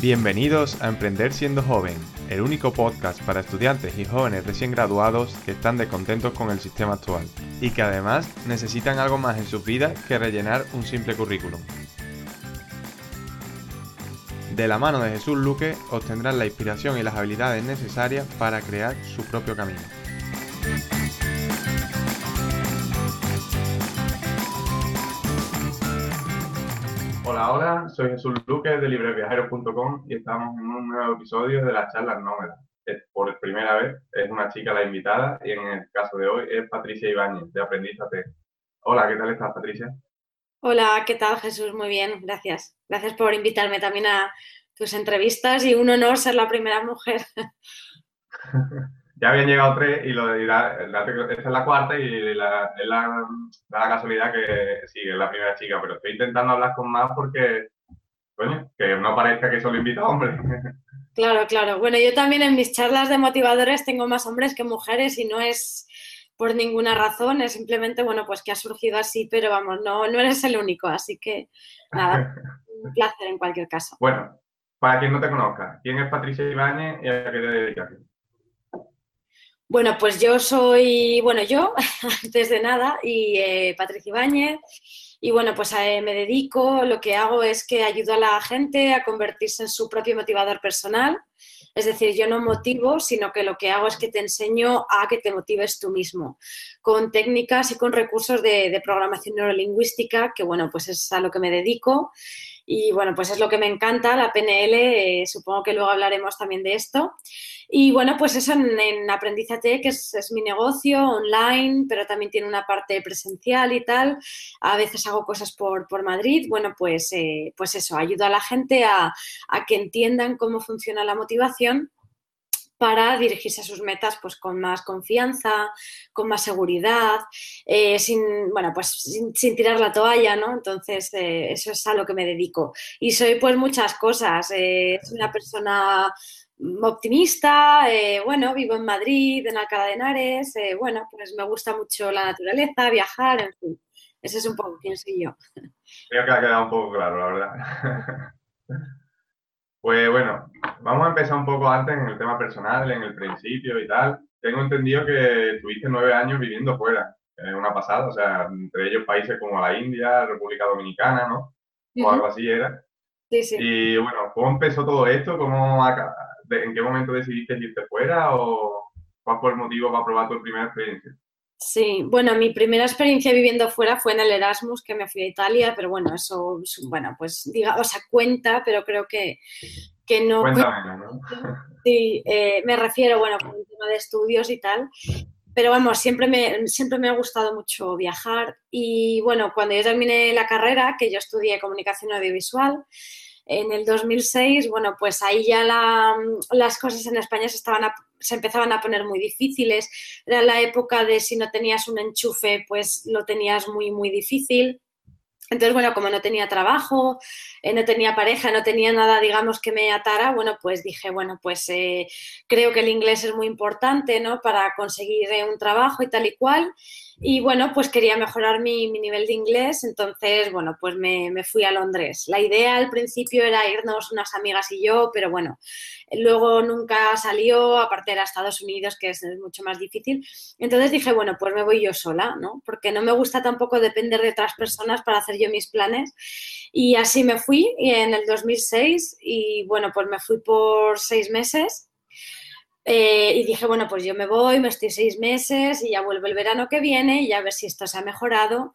Bienvenidos a Emprender siendo joven, el único podcast para estudiantes y jóvenes recién graduados que están descontentos con el sistema actual y que además necesitan algo más en sus vidas que rellenar un simple currículum. De la mano de Jesús Luque obtendrán la inspiración y las habilidades necesarias para crear su propio camino. Hola, hola, soy Jesús Luque de libreviajeros.com y estamos en un nuevo episodio de las charlas nómadas. Por primera vez es una chica la invitada y en el caso de hoy es Patricia Ibáñez de Aprendizate. Hola, ¿qué tal estás, Patricia? Hola, ¿qué tal, Jesús? Muy bien, gracias. Gracias por invitarme también a tus entrevistas y un honor ser la primera mujer. ya habían llegado tres y lo de esta es la cuarta y la, es la, la, casualidad que sí, es la primera chica, pero estoy intentando hablar con más porque, bueno, que no parezca que solo invita hombres. Claro, claro. Bueno, yo también en mis charlas de motivadores tengo más hombres que mujeres y no es por ninguna razón, es simplemente, bueno, pues que ha surgido así, pero vamos, no, no eres el único, así que nada, un placer en cualquier caso. Bueno, para quien no te conozca, ¿quién es Patricia Ibáñez y a qué te dedicas? Bueno, pues yo soy, bueno, yo, antes de nada, y eh, Patricia Ibáñez, y bueno, pues eh, me dedico, lo que hago es que ayudo a la gente a convertirse en su propio motivador personal. Es decir, yo no motivo, sino que lo que hago es que te enseño a que te motives tú mismo, con técnicas y con recursos de, de programación neurolingüística, que bueno, pues es a lo que me dedico y bueno, pues es lo que me encanta, la PNL, eh, supongo que luego hablaremos también de esto. Y bueno, pues eso en, en Aprendizate, que es, mi negocio online, pero también tiene una parte presencial y tal. A veces hago cosas por, por Madrid. Bueno, pues, eh, pues eso, ayudo a la gente a, a que entiendan cómo funciona la motivación para dirigirse a sus metas pues con más confianza, con más seguridad, eh, sin, bueno, pues sin, tirar la toalla, ¿no? Entonces, eh, eso es a lo que me dedico. Y soy pues muchas cosas. Eh, soy una persona optimista, eh, bueno, vivo en Madrid, en Alcalá de Henares, bueno, pues me gusta mucho la naturaleza, viajar, en fin. Ese es un poco quién soy yo. Creo que ha quedado un poco claro, la verdad. Pues bueno, vamos a empezar un poco antes en el tema personal, en el principio y tal. Tengo entendido que tuviste nueve años viviendo fuera, una pasada, o sea, entre ellos países como la India, República Dominicana, ¿no? O algo así era. Sí, sí. Y bueno, ¿cómo empezó todo esto? ¿Cómo, ¿En qué momento decidiste irte fuera o cuál fue el motivo para probar tu primera experiencia? Sí, bueno, mi primera experiencia viviendo fuera fue en el Erasmus, que me fui a Italia, pero bueno, eso, bueno, pues diga, o sea, cuenta, pero creo que, que no. Cuéntame, ¿no? Sí, eh, me refiero, bueno, por un tema de estudios y tal. Pero vamos, siempre me, siempre me ha gustado mucho viajar y bueno, cuando yo terminé la carrera, que yo estudié comunicación audiovisual, en el 2006, bueno, pues ahí ya la, las cosas en España se empezaban a poner muy difíciles. Era la época de si no tenías un enchufe, pues lo tenías muy, muy difícil. Entonces, bueno, como no tenía trabajo, eh, no tenía pareja, no tenía nada, digamos, que me atara, bueno, pues dije, bueno, pues eh, creo que el inglés es muy importante, ¿no? Para conseguir eh, un trabajo y tal y cual. Y bueno, pues quería mejorar mi, mi nivel de inglés, entonces, bueno, pues me, me, fui a Londres. La idea al principio era irnos unas amigas y yo, pero bueno, luego nunca salió, aparte era Estados Unidos, que es, es mucho más difícil. Entonces dije, bueno, pues me voy yo sola, ¿no? Porque no me gusta tampoco depender de otras personas para hacer yo mis planes. Y así me fui en el 2006 y bueno, pues me fui por seis meses eh, y dije, bueno, pues yo me voy, me estoy seis meses y ya vuelvo el verano que viene y ya a ver si esto se ha mejorado.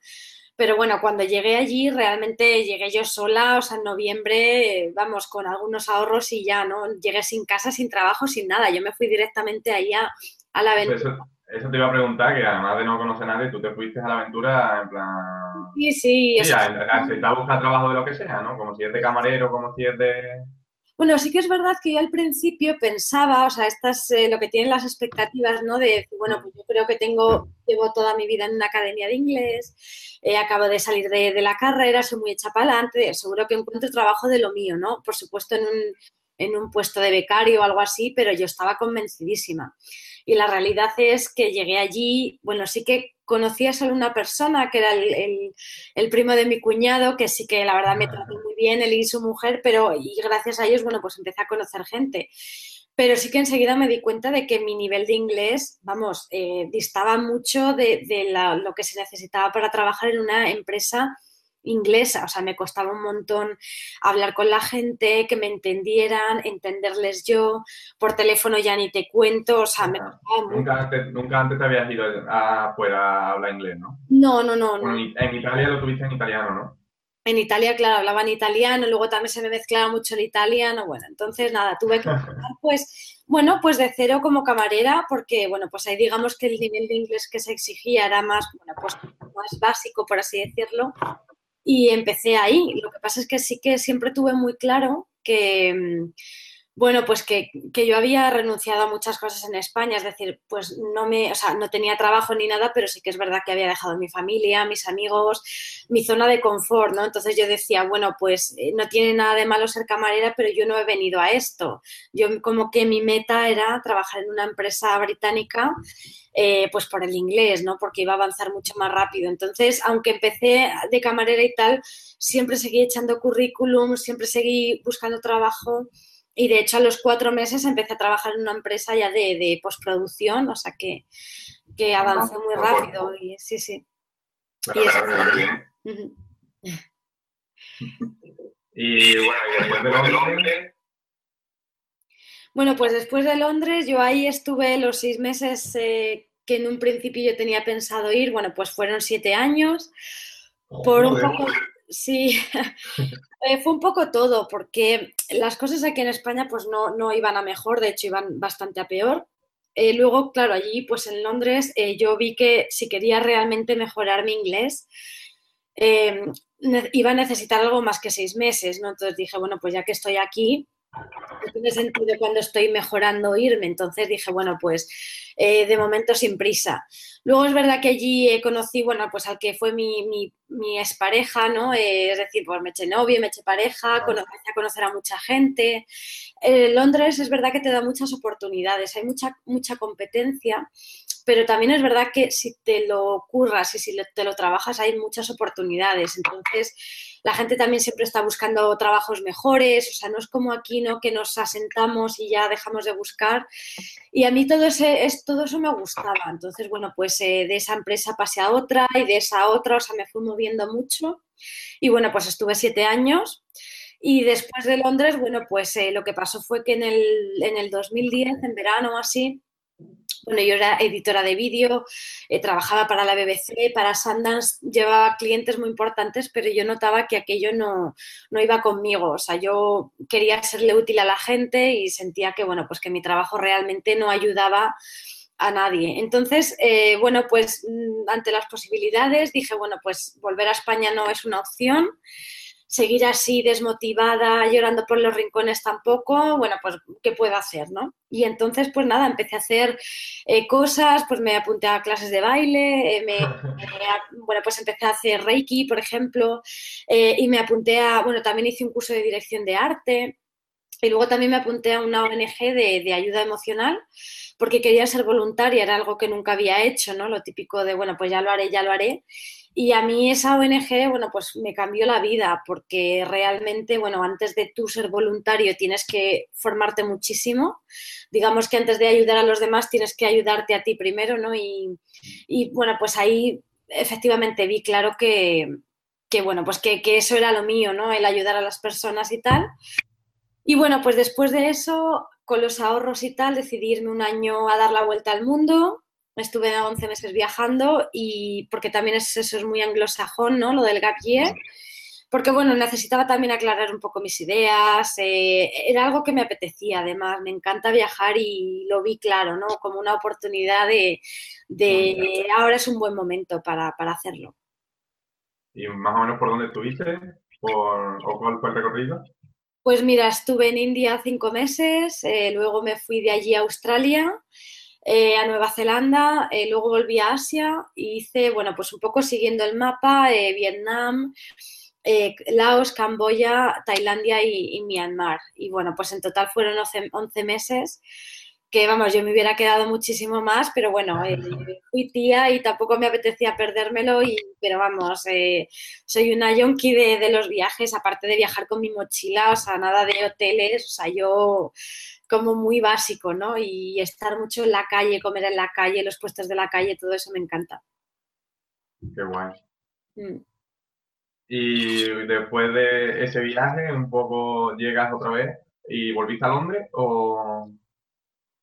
Pero bueno, cuando llegué allí, realmente llegué yo sola, o sea, en noviembre, vamos, con algunos ahorros y ya, ¿no? Llegué sin casa, sin trabajo, sin nada. Yo me fui directamente ahí a, a la aventura. Eso, eso, te iba a preguntar, que además de no conocer a nadie, tú te fuiste a la aventura en plan... Sí, sí. Sí, a, a, a buscar trabajo de lo que sea, ¿no? Como si es de camarero, como si es de... Bueno, sí que es verdad que yo al principio pensaba, o sea, estas, eh, lo que tienen las expectativas, ¿no? De, bueno, pues yo creo que tengo, llevo toda mi vida en una academia de inglés, eh, acabo de salir de, de, la carrera, soy muy hecha para adelante, seguro que encuentro trabajo de lo mío, ¿no? Por supuesto en un, en un puesto de becario o algo así, pero yo estaba convencidísima. Y la realidad es que llegué allí, bueno, sí que conocía solo una persona, que era el, el, primo de mi cuñado, que sí que la verdad me trató muy bien, él y su mujer, pero y gracias a ellos, bueno, pues empecé a conocer gente. Pero sí que enseguida me di cuenta de que mi nivel de inglés, vamos, eh, distaba mucho de, de la, lo que se necesitaba para trabajar en una empresa inglesa, o sea, me costaba un montón hablar con la gente, que me entendieran, entenderles yo, por teléfono ya ni te cuento, o sea, me nunca, antes, nunca antes te habías ido afuera a hablar inglés, ¿no? No, no, no. En Italia lo tuviste en italiano, ¿no? En Italia, claro, hablaban italiano, luego también se me mezclaba mucho el italiano, bueno, entonces nada, tuve que pues, bueno, pues de cero como camarera, porque, bueno, pues ahí digamos que el nivel de inglés que se exigía era más, bueno, pues más básico, por así decirlo, y empecé ahí. Lo que pasa es que sí que siempre tuve muy claro que, mm, bueno, pues que, que, yo había renunciado a muchas cosas en España, es decir, pues no me, o sea, no tenía trabajo ni nada, pero sí que es verdad que había dejado mi familia, mis amigos, mi zona de confort, ¿no? Entonces yo decía, bueno, pues eh, no tiene nada de malo ser camarera, pero yo no he venido a esto. Yo como que mi meta era trabajar en una empresa británica eh, pues por el inglés, ¿no? Porque iba a avanzar mucho más rápido. Entonces, aunque empecé de camarera y tal, siempre seguí echando currículum, siempre seguí buscando trabajo y de hecho a los cuatro meses empecé a trabajar en una empresa ya de, postproducción, o sea que, que avancé muy rápido y sí, sí. Y, bueno, después de Londres. Bueno, pues después de Londres yo ahí estuve los seis meses eh, que en un principio yo tenía pensado ir, bueno, pues fueron siete años. Por un poco, sí, eh, fue un poco todo, porque las cosas aquí en España pues no, no iban a mejor, de hecho iban bastante a peor. Eh, luego, claro, allí pues en Londres yo vi que si quería realmente mejorar mi inglés, iba a necesitar algo más que seis meses, ¿no? Entonces dije, bueno, pues ya que estoy aquí, tiene sentido cuando estoy mejorando irme. Entonces dije, bueno, pues eh, de momento sin prisa. Luego es verdad que allí conocí, bueno, pues al que fue mi, mi, mi expareja, ¿no? Eh, es decir, pues me eché novio, me eché pareja, empecé a conocer a mucha gente. Londres es verdad que te da muchas oportunidades, hay mucha, mucha competencia, pero también es verdad que si te lo curras y si te lo trabajas hay muchas oportunidades. Entonces, la gente también siempre está buscando trabajos mejores, o sea, no es como aquí, ¿no? Que nos asentamos y ya dejamos de buscar. Y a mí todo, ese, es, todo eso me gustaba. Entonces, bueno, pues eh, de esa empresa pasé a otra y de esa a otra, o sea, me fui moviendo mucho. Y bueno, pues estuve siete años. Y después de Londres, bueno, pues eh, lo que pasó fue que en el, en el 2010, en verano así, bueno, yo era editora de vídeo, eh, trabajaba para la BBC, para Sundance, llevaba clientes muy importantes, pero yo notaba que aquello no, no, iba conmigo. O sea, yo quería serle útil a la gente y sentía que, bueno, pues que mi trabajo realmente no ayudaba a nadie. Entonces, eh, bueno, pues mm, ante las posibilidades dije, bueno, pues volver a España no es una opción seguir así desmotivada, llorando por los rincones tampoco, bueno, pues, ¿qué puedo hacer, no? Y entonces, pues nada, empecé a hacer eh, cosas, pues me apunté a clases de baile, eh, me, bueno, pues empecé a hacer Reiki, por ejemplo, eh, y me apunté a, bueno, también hice un curso de dirección de arte, y luego también me apunté a una ONG de, de, ayuda emocional porque quería ser voluntaria, era algo que nunca había hecho, ¿no? Lo típico de, bueno, pues ya lo haré, ya lo haré. Y a mí esa ONG, bueno, pues me cambió la vida porque realmente, bueno, antes de tú ser voluntario tienes que formarte muchísimo. Digamos que antes de ayudar a los demás tienes que ayudarte a ti primero, ¿no? Y, y bueno, pues ahí efectivamente vi claro que, que bueno, pues que, que, eso era lo mío, ¿no? El ayudar a las personas y tal. Y bueno, pues después de eso, con los ahorros y tal, decidí irme un año a dar la vuelta al mundo estuve 11 meses viajando y porque también es, eso es muy anglosajón, ¿no? Lo del gap year. Porque, bueno, necesitaba también aclarar un poco mis ideas, eh, era algo que me apetecía, además, me encanta viajar y lo vi claro, ¿no? Como una oportunidad de, de ahora es un buen momento para, para, hacerlo. ¿Y más o menos por dónde estuviste? ¿Por, ¿O cuál fue el recorrido? Pues mira, estuve en India cinco meses, eh, luego me fui de allí a Australia, eh, a Nueva Zelanda, eh, luego volví a Asia y hice, bueno, pues un poco siguiendo el mapa, eh, Vietnam, Laos, Camboya, Tailandia y, Myanmar. Y bueno, pues en total fueron 11, meses que vamos, yo me hubiera quedado muchísimo más, pero bueno, eh, fui tía y tampoco me apetecía perdérmelo, y, pero vamos, eh, soy una yonki de, de, los viajes, aparte de viajar con mi mochila, o sea, nada de hoteles, o sea, yo como muy básico, ¿no? Y estar mucho en la calle, comer en la calle, los puestos de la calle, todo eso me encanta. Qué guay. Mm. Y después de ese viaje, un poco llegas otra vez y volviste a Londres o...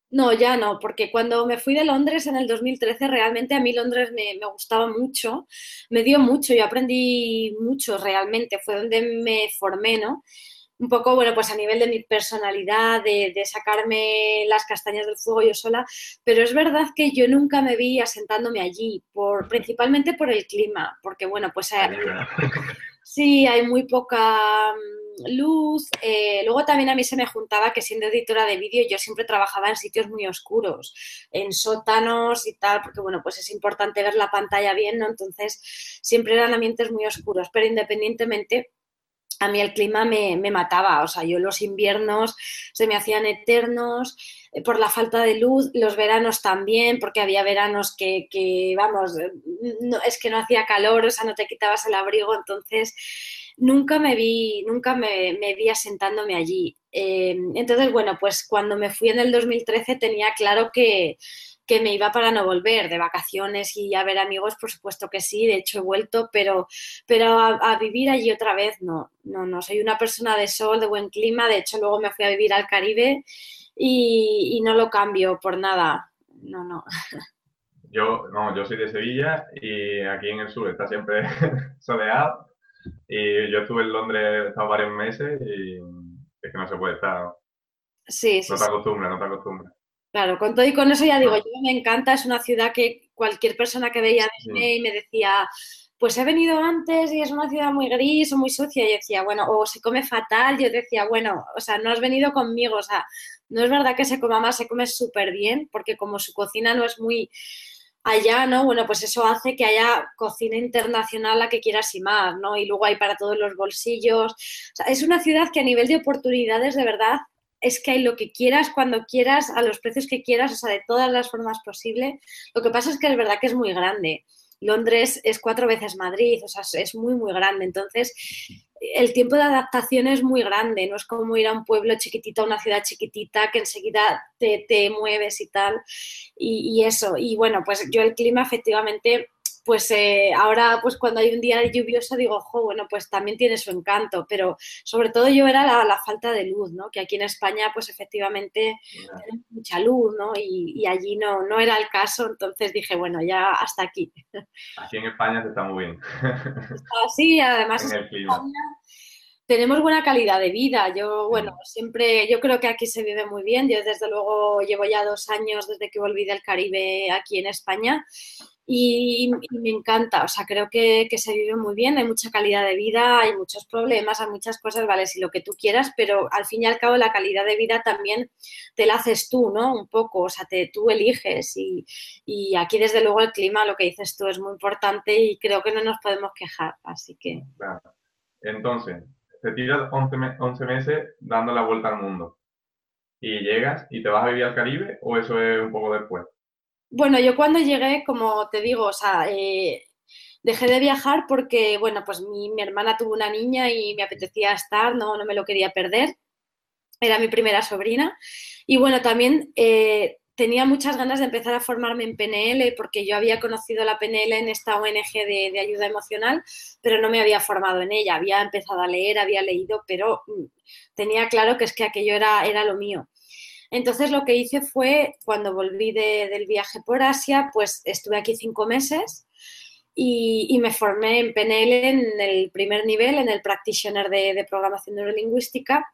No, ya no, porque cuando me fui de Londres en el 2013, realmente a mí Londres me, me, gustaba mucho, me dio mucho, yo aprendí mucho realmente, fue donde me formé, ¿no? Un poco, bueno, pues a nivel de mi personalidad, de, de sacarme las castañas del fuego yo sola, pero es verdad que yo nunca me vi asentándome allí, por, principalmente por el clima, porque, bueno, pues... Sí, hay muy poca mm, luz. Eh, luego también a mí se me juntaba que siendo editora de vídeo yo siempre trabajaba en sitios muy oscuros, en sótanos y tal, porque bueno, pues es importante ver la pantalla bien, ¿no? Entonces siempre eran ambientes muy oscuros, pero independientemente a mí el clima me, me, mataba, o sea, yo los inviernos se me hacían eternos eh, por la falta de luz, los veranos también, porque había veranos que, que vamos, no, es que no hacía calor, o sea, no te quitabas el abrigo, entonces nunca me vi, nunca me, me vi asentándome allí. Eh, entonces, bueno, pues cuando me fui en el 2013 tenía claro que que me iba para no volver, de vacaciones y a ver amigos, por supuesto que sí, de hecho he vuelto, pero, pero a, vivir allí otra vez no, no, no, soy una persona de sol, de buen clima, de hecho luego me fui a vivir al Caribe y, no lo cambio por nada, no, no. Yo, no, yo soy de Sevilla y aquí en el sur está siempre soleado y yo estuve en Londres, he estado varios meses y es que no se puede estar. Sí, sí. No te acostumbras, no te acostumbras. Claro, con todo y con eso ya digo, yo me encanta, es una ciudad que cualquier persona que veía Disney y me decía, pues he venido antes y es una ciudad muy gris o muy sucia, y decía, bueno, o se come fatal, yo decía, bueno, o sea, no has venido conmigo, o sea, no es verdad que se coma más, se come súper bien, porque como su cocina no es muy allá, ¿no? Bueno, pues eso hace que haya cocina internacional la que quieras y más, ¿no? Y luego hay para todos los bolsillos. O sea, es una ciudad que a nivel de oportunidades, de verdad, es que hay lo que quieras, cuando quieras, a los precios que quieras, o sea, de todas las formas posibles. Lo que pasa es que es verdad que es muy grande. Londres es cuatro veces Madrid, o sea, es muy, muy grande. Entonces, el tiempo de adaptación es muy grande, no es como ir a un pueblo chiquitito, a una ciudad chiquitita, que enseguida te, te mueves y tal. Y, y, eso, y bueno, pues yo el clima efectivamente pues eh, ahora pues cuando hay un día lluvioso digo, ojo, bueno, pues también tiene su encanto, pero sobre todo yo era la, falta de luz, ¿no? Que aquí en España pues efectivamente tenemos mucha luz, ¿no? Y, allí no, no era el caso, entonces dije, bueno, ya hasta aquí. Aquí en España se está muy bien. Sí, además en España tenemos buena calidad de vida. Yo, bueno, siempre, yo creo que aquí se vive muy bien. Yo desde luego llevo ya dos años desde que volví del Caribe aquí en España y, me encanta, o sea, creo que, se vive muy bien, hay mucha calidad de vida, hay muchos problemas, hay muchas cosas, vale, si lo que tú quieras, pero al fin y al cabo la calidad de vida también te la haces tú, ¿no? Un poco, o sea, te, tú eliges y, y aquí desde luego el clima, lo que dices tú, es muy importante y creo que no nos podemos quejar, así que... Entonces, te tiras 11, 11 meses dando la vuelta al mundo y llegas y te vas a vivir al Caribe o eso es un poco después? Bueno, yo cuando llegué, como te digo, o sea, eh, dejé de viajar porque, bueno, pues mi, hermana tuvo una niña y me apetecía estar, no, no me lo quería perder. Era mi primera sobrina. Y bueno, también eh, tenía muchas ganas de empezar a formarme en PNL porque yo había conocido la PNL en esta ONG de, de, ayuda emocional, pero no me había formado en ella. Había empezado a leer, había leído, pero mm, tenía claro que es que aquello era, era lo mío. Entonces lo que hice fue, cuando volví de, del viaje por Asia, pues estuve aquí cinco meses y, me formé en PNL en el primer nivel, en el practitioner de, de, programación neurolingüística.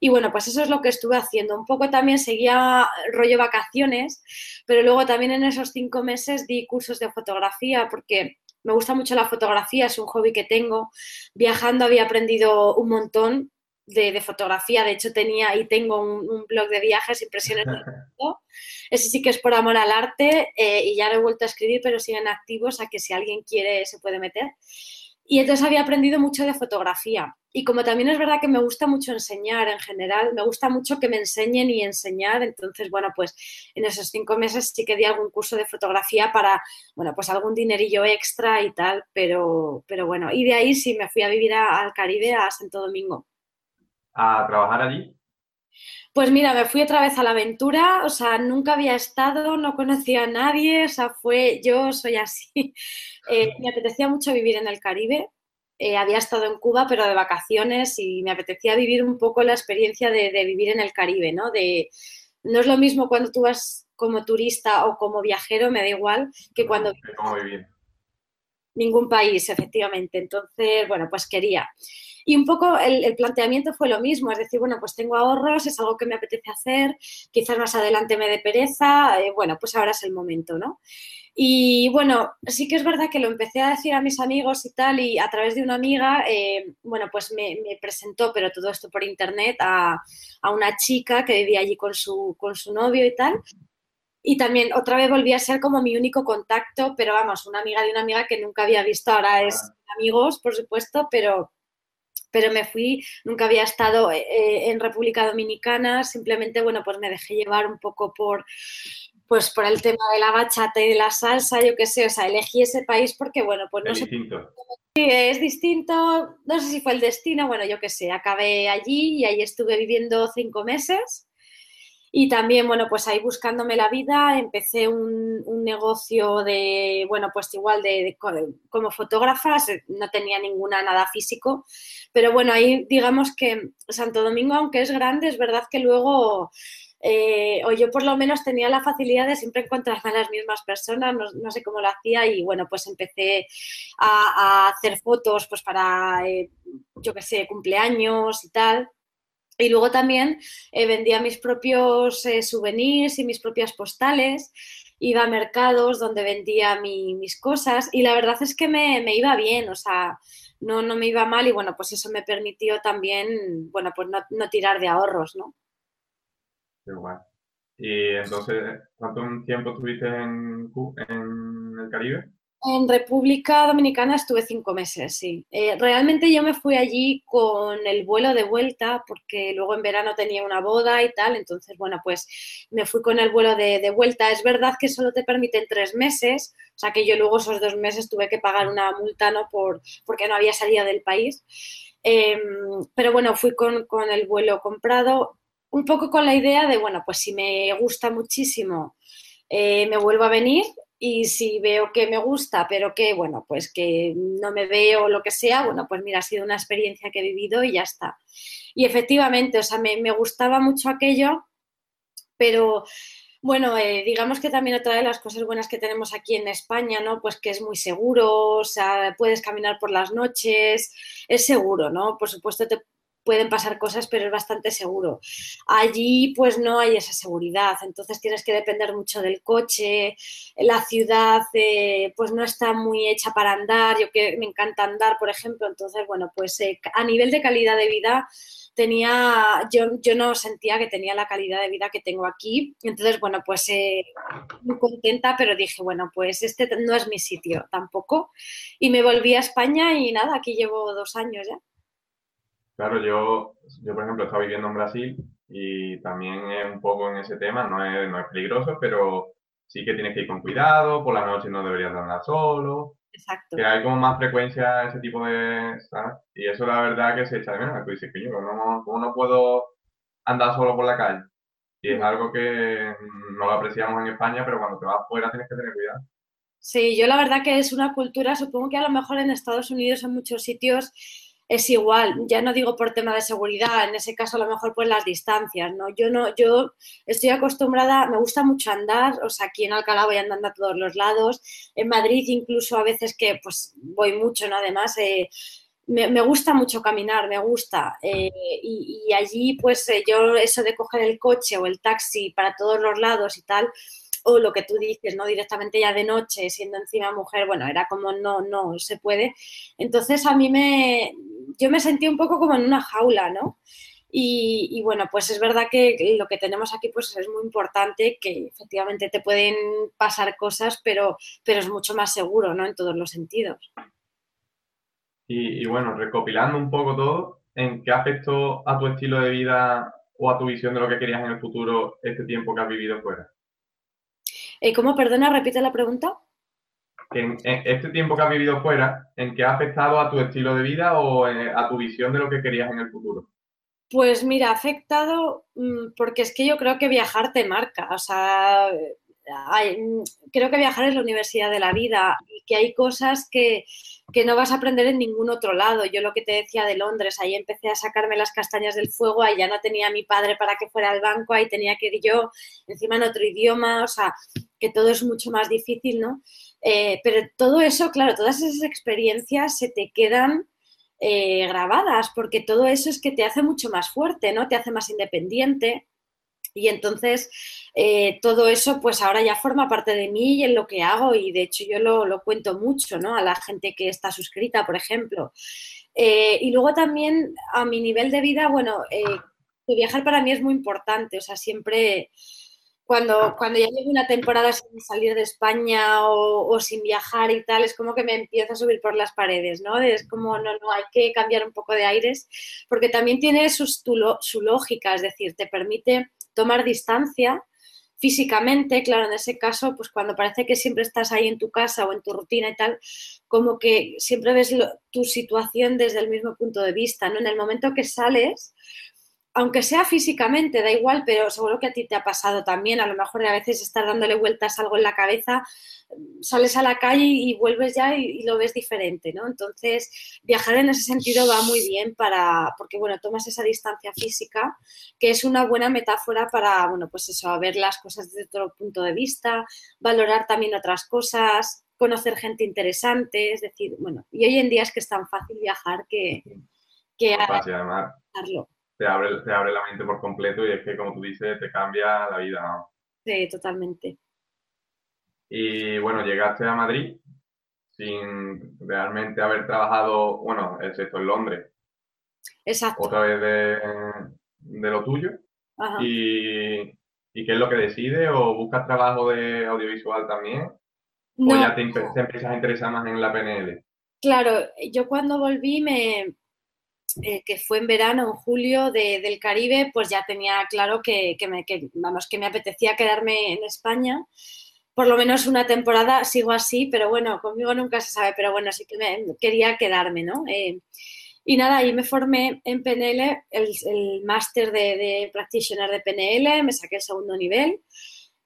Y bueno, pues eso es lo que estuve haciendo. Un poco también seguía rollo vacaciones, pero luego también en esos cinco meses di cursos de fotografía porque me gusta mucho la fotografía, es un hobby que tengo. Viajando había aprendido un montón de, de, fotografía. De hecho, tenía y tengo un, un blog de viajes, impresiones del mundo. Ese sí que es por amor al arte eh, y ya lo he vuelto a escribir, pero siguen activos, a que si alguien quiere se puede meter. Y entonces había aprendido mucho de fotografía. Y como también es verdad que me gusta mucho enseñar en general, me gusta mucho que me enseñen y enseñar. Entonces, bueno, pues en esos cinco meses sí que di algún curso de fotografía para, bueno, pues algún dinerillo extra y tal. Pero, pero bueno, y de ahí sí me fui a vivir al Caribe, a Santo Domingo. ¿A trabajar allí? Pues mira, me fui otra vez a la aventura, o sea, nunca había estado, no conocía a nadie, o sea, fue, yo soy así. Eh, me apetecía mucho vivir en el Caribe, eh, había estado en Cuba, pero de vacaciones y me apetecía vivir un poco la experiencia de, vivir en el Caribe, ¿no? De, no es lo mismo cuando tú vas como turista o como viajero, me da igual, que cuando... ¿Cómo vivir? Ningún país, efectivamente. Entonces, bueno, pues quería. Y un poco el, planteamiento fue lo mismo, es decir, bueno, pues tengo ahorros, es algo que me apetece hacer, quizás más adelante me dé pereza, eh, bueno, pues ahora es el momento, ¿no? Y bueno, sí que es verdad que lo empecé a decir a mis amigos y tal, y a través de una amiga, eh, bueno, pues me, presentó, pero todo esto por internet, a, a, una chica que vivía allí con su, con su novio y tal. Y también otra vez volví a ser como mi único contacto, pero vamos, una amiga de una amiga que nunca había visto, ahora es amigos, por supuesto, pero, pero me fui, nunca había estado eh, eh, en República Dominicana, simplemente, bueno, pues me dejé llevar un poco por, pues por el tema de la bachata y de la salsa, yo qué sé, o sea, elegí ese país porque, bueno, pues no es sé. Distinto. Es distinto, no sé si fue el destino, bueno, yo qué sé, acabé allí y ahí estuve viviendo cinco meses y también, bueno, pues ahí buscándome la vida, empecé un, negocio de, bueno, pues igual de, como fotógrafa, no tenía ninguna nada físico, pero bueno, ahí digamos que Santo Domingo, aunque es grande, es verdad que luego... Eh, o yo por lo menos tenía la facilidad de siempre encontrarme a las mismas personas, no, sé cómo lo hacía y bueno, pues empecé a, hacer fotos pues para, eh, yo qué sé, cumpleaños y tal. Y luego también eh, vendía mis propios eh, souvenirs y mis propias postales. Iba a mercados donde vendía mis cosas y la verdad es que me, iba bien, o sea, no, no, me iba mal y bueno, pues eso me permitió también, bueno, pues no, tirar de ahorros, ¿no? Qué guay. Y entonces, ¿cuánto tiempo estuviste en, en el Caribe? En República Dominicana estuve cinco meses, sí. Eh, realmente yo me fui allí con el vuelo de vuelta porque luego en verano tenía una boda y tal, entonces, bueno, pues me fui con el vuelo de, vuelta. Es verdad que solo te permiten tres meses, o sea que yo luego esos dos meses tuve que pagar una multa, ¿no? Por, porque no había salido del país. Em, pero bueno, fui con, con el vuelo comprado, un poco con la idea de, bueno, pues si me gusta muchísimo, eh, me vuelvo a venir y si veo que me gusta, pero que, bueno, pues que no me veo lo que sea, bueno, pues mira, ha sido una experiencia que he vivido y ya está. Y efectivamente, o sea, me, gustaba mucho aquello, pero bueno, eh, digamos que también otra de las cosas buenas que tenemos aquí en España, ¿no? Pues que es muy seguro, o sea, puedes caminar por las noches, es seguro, ¿no? Por supuesto te pueden pasar cosas, pero es bastante seguro. Allí pues no hay esa seguridad, entonces tienes que depender mucho del coche, la ciudad eh, pues no está muy hecha para andar, yo que me encanta andar, por ejemplo, entonces bueno, pues eh, a nivel de calidad de vida tenía, yo, no sentía que tenía la calidad de vida que tengo aquí, entonces bueno, pues eh, muy contenta, pero dije, bueno, pues este no es mi sitio tampoco, y me volví a España y nada, aquí llevo dos años ya. Claro, yo, yo por ejemplo, estaba viviendo en Brasil y también es un poco en ese tema, no es, no es peligroso, pero sí que tienes que ir con cuidado, por la noche no deberías andar solo. Exacto. Que hay como más frecuencia ese tipo de... ¿sabes? Y eso la verdad que se echa de menos. Tú dices, que yo ¿cómo, ¿cómo no puedo andar solo por la calle? Y es algo que no lo apreciamos en España, pero cuando te vas afuera tienes que tener cuidado. Sí, yo la verdad que es una cultura, supongo que a lo mejor en Estados Unidos en muchos sitios es igual, ya no digo por tema de seguridad, en ese caso a lo mejor por las distancias, ¿no? Yo no, yo estoy acostumbrada, me gusta mucho andar, o sea, aquí en Alcalá voy andando a todos los lados, en Madrid incluso a veces que pues voy mucho, ¿no? Además, eh, me, gusta mucho caminar, me gusta. Eh, y, allí, pues eh, yo eso de coger el coche o el taxi para todos los lados y tal, o lo que tú dices, ¿no? Directamente ya de noche, siendo encima mujer, bueno, era como no, no se puede. Entonces a mí me, yo me sentí un poco como en una jaula, ¿no? Y, bueno, pues es verdad que lo que tenemos aquí pues es muy importante, que efectivamente te pueden pasar cosas, pero, pero es mucho más seguro, ¿no? En todos los sentidos. Y, y, bueno, recopilando un poco todo, ¿en qué afectó a tu estilo de vida o a tu visión de lo que querías en el futuro este tiempo que has vivido fuera? Eh, ¿Cómo? Perdona, repite la pregunta. En, este tiempo que has vivido fuera, ¿en qué ha afectado a tu estilo de vida o eh, a tu visión de lo que querías en el futuro? Pues mira, ha afectado mm, porque es que yo creo que viajar te marca. O sea, mm, creo que viajar es la universidad de la vida y que hay cosas que, que, no vas a aprender en ningún otro lado. Yo lo que te decía de Londres, ahí empecé a sacarme las castañas del fuego, ahí ya no tenía a mi padre para que fuera al banco, ahí tenía que ir yo, encima en otro idioma, o sea, que todo es mucho más difícil, ¿no? Eh, pero todo eso, claro, todas esas experiencias se te quedan eh, grabadas, porque todo eso es que te hace mucho más fuerte, ¿no? Te hace más independiente. Y entonces eh, todo eso pues ahora ya forma parte de mí y en lo que hago y de hecho yo lo, cuento mucho, ¿no? A la gente que está suscrita, por ejemplo. Eh, y luego también a mi nivel de vida, bueno, viajar para mí es muy importante, o sea, siempre cuando, cuando ya llevo una temporada sin salir de España o, sin viajar y tal, es como que me empiezo a subir por las paredes, ¿no? Es como, no, no, hay que cambiar un poco de aires, porque también tiene su lógica, es decir, te permite tomar distancia físicamente, claro, en ese caso, pues cuando parece que siempre estás ahí en tu casa o en tu rutina y tal, como que siempre ves tu situación desde el mismo punto de vista, ¿no? En el momento que sales, aunque sea físicamente, da igual, pero seguro que a ti te ha pasado también, a lo mejor a veces estás dándole vueltas algo en la cabeza, sales a la calle y vuelves ya y, lo ves diferente, ¿no? Entonces, viajar en ese sentido va muy bien para, porque, bueno, tomas esa distancia física, que es una buena metáfora para, bueno, pues eso, ver las cosas desde otro punto de vista, valorar también otras cosas, conocer gente interesante, es decir, bueno, y hoy en día es que es tan fácil viajar que... que te abre, te abre la mente por completo y es que, como tú dices, te cambia la vida. Sí, totalmente. Y bueno, llegaste a Madrid sin realmente haber trabajado, bueno, excepto en Londres. Exacto. Otra vez de, lo tuyo. Y, ¿Y qué es lo que decide? ¿O buscas trabajo de audiovisual también? ¿O ya te, te empiezas a interesar más en la PNL? Claro, yo cuando volví me, eh, que fue en verano, en julio del Caribe, pues ya tenía claro que, me, vamos, que me apetecía quedarme en España. Por lo menos una temporada sigo así, pero bueno, conmigo nunca se sabe, pero bueno, sí que me, quería quedarme, ¿no? Eh, y nada, ahí me formé en PNL, el, máster de, de practitioner de PNL, me saqué el segundo nivel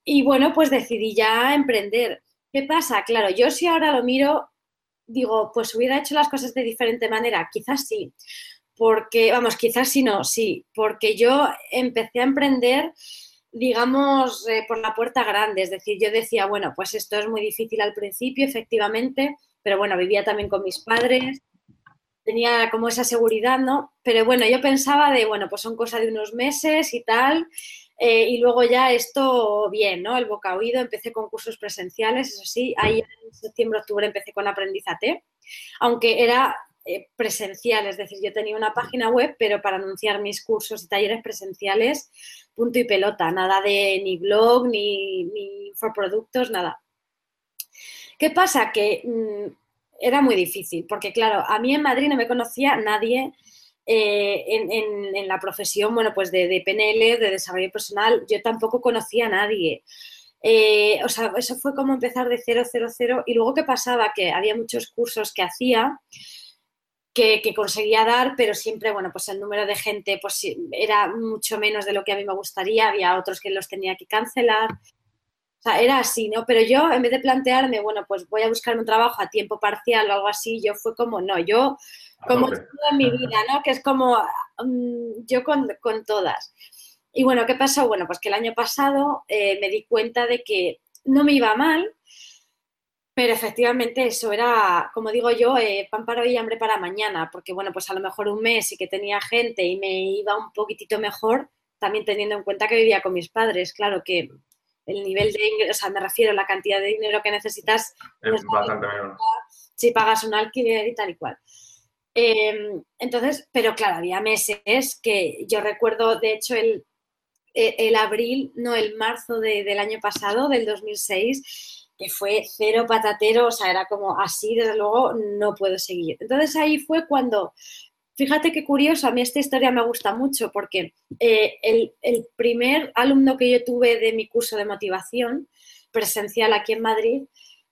y bueno, pues decidí ya emprender. ¿Qué pasa? Claro, yo si ahora lo miro, digo, pues hubiera hecho las cosas de diferente manera, quizás sí, porque, vamos, quizás sí no, sí, porque yo empecé a emprender, digamos, eh, por la puerta grande, es decir, yo decía, bueno, pues esto es muy difícil al principio, efectivamente, pero bueno, vivía también con mis padres, tenía como esa seguridad, ¿no? Pero bueno, yo pensaba de, bueno, pues son cosas de unos meses y tal, eh, y luego ya esto bien, ¿no? El boca oído, empecé con cursos presenciales, eso sí, ahí en septiembre, octubre empecé con Aprendizate, aunque era eh, presencial, es decir, yo tenía una página web, pero para anunciar mis cursos y talleres presenciales, punto y pelota, nada de ni blog, ni, ni infoproductos, nada. ¿Qué pasa? Que mm, era muy difícil, porque claro, a mí en Madrid no me conocía nadie eh, en, la profesión, bueno, pues de, de, PNL, de desarrollo personal, yo tampoco conocía a nadie. Eh, o sea, eso fue como empezar de cero, cero, cero. Y luego, ¿qué pasaba? Que había muchos cursos que hacía que, conseguía dar, pero siempre, bueno, pues el número de gente pues era mucho menos de lo que a mí me gustaría, había otros que los tenía que cancelar. O sea, era así, ¿no? Pero yo, en vez de plantearme, bueno, pues voy a buscarme un trabajo a tiempo parcial o algo así, yo fue como, no, yo, como toda mi vida, ¿no? Que es como mm, yo con, todas. Y bueno, ¿qué pasó? Bueno, pues que el año pasado eh, me di cuenta de que no me iba mal, pero efectivamente eso era, como digo yo, eh, pan para hoy y hambre para mañana, porque bueno, pues a lo mejor un mes y que tenía gente y me iba un poquitito mejor, también teniendo en cuenta que vivía con mis padres, claro que el nivel de ingresos, o sea, me refiero a la cantidad de dinero que necesitas. Es bastante. Si pagas un alquiler y tal y cual. Em, entonces, pero claro, había meses que yo recuerdo, de hecho, el, el abril, no, el marzo del año pasado, del 2006, que fue cero patatero, o sea, era como así, desde luego, no puedo seguir. Entonces ahí fue cuando, fíjate qué curioso, a mí esta historia me gusta mucho porque eh, el, primer alumno que yo tuve de mi curso de motivación presencial aquí en Madrid,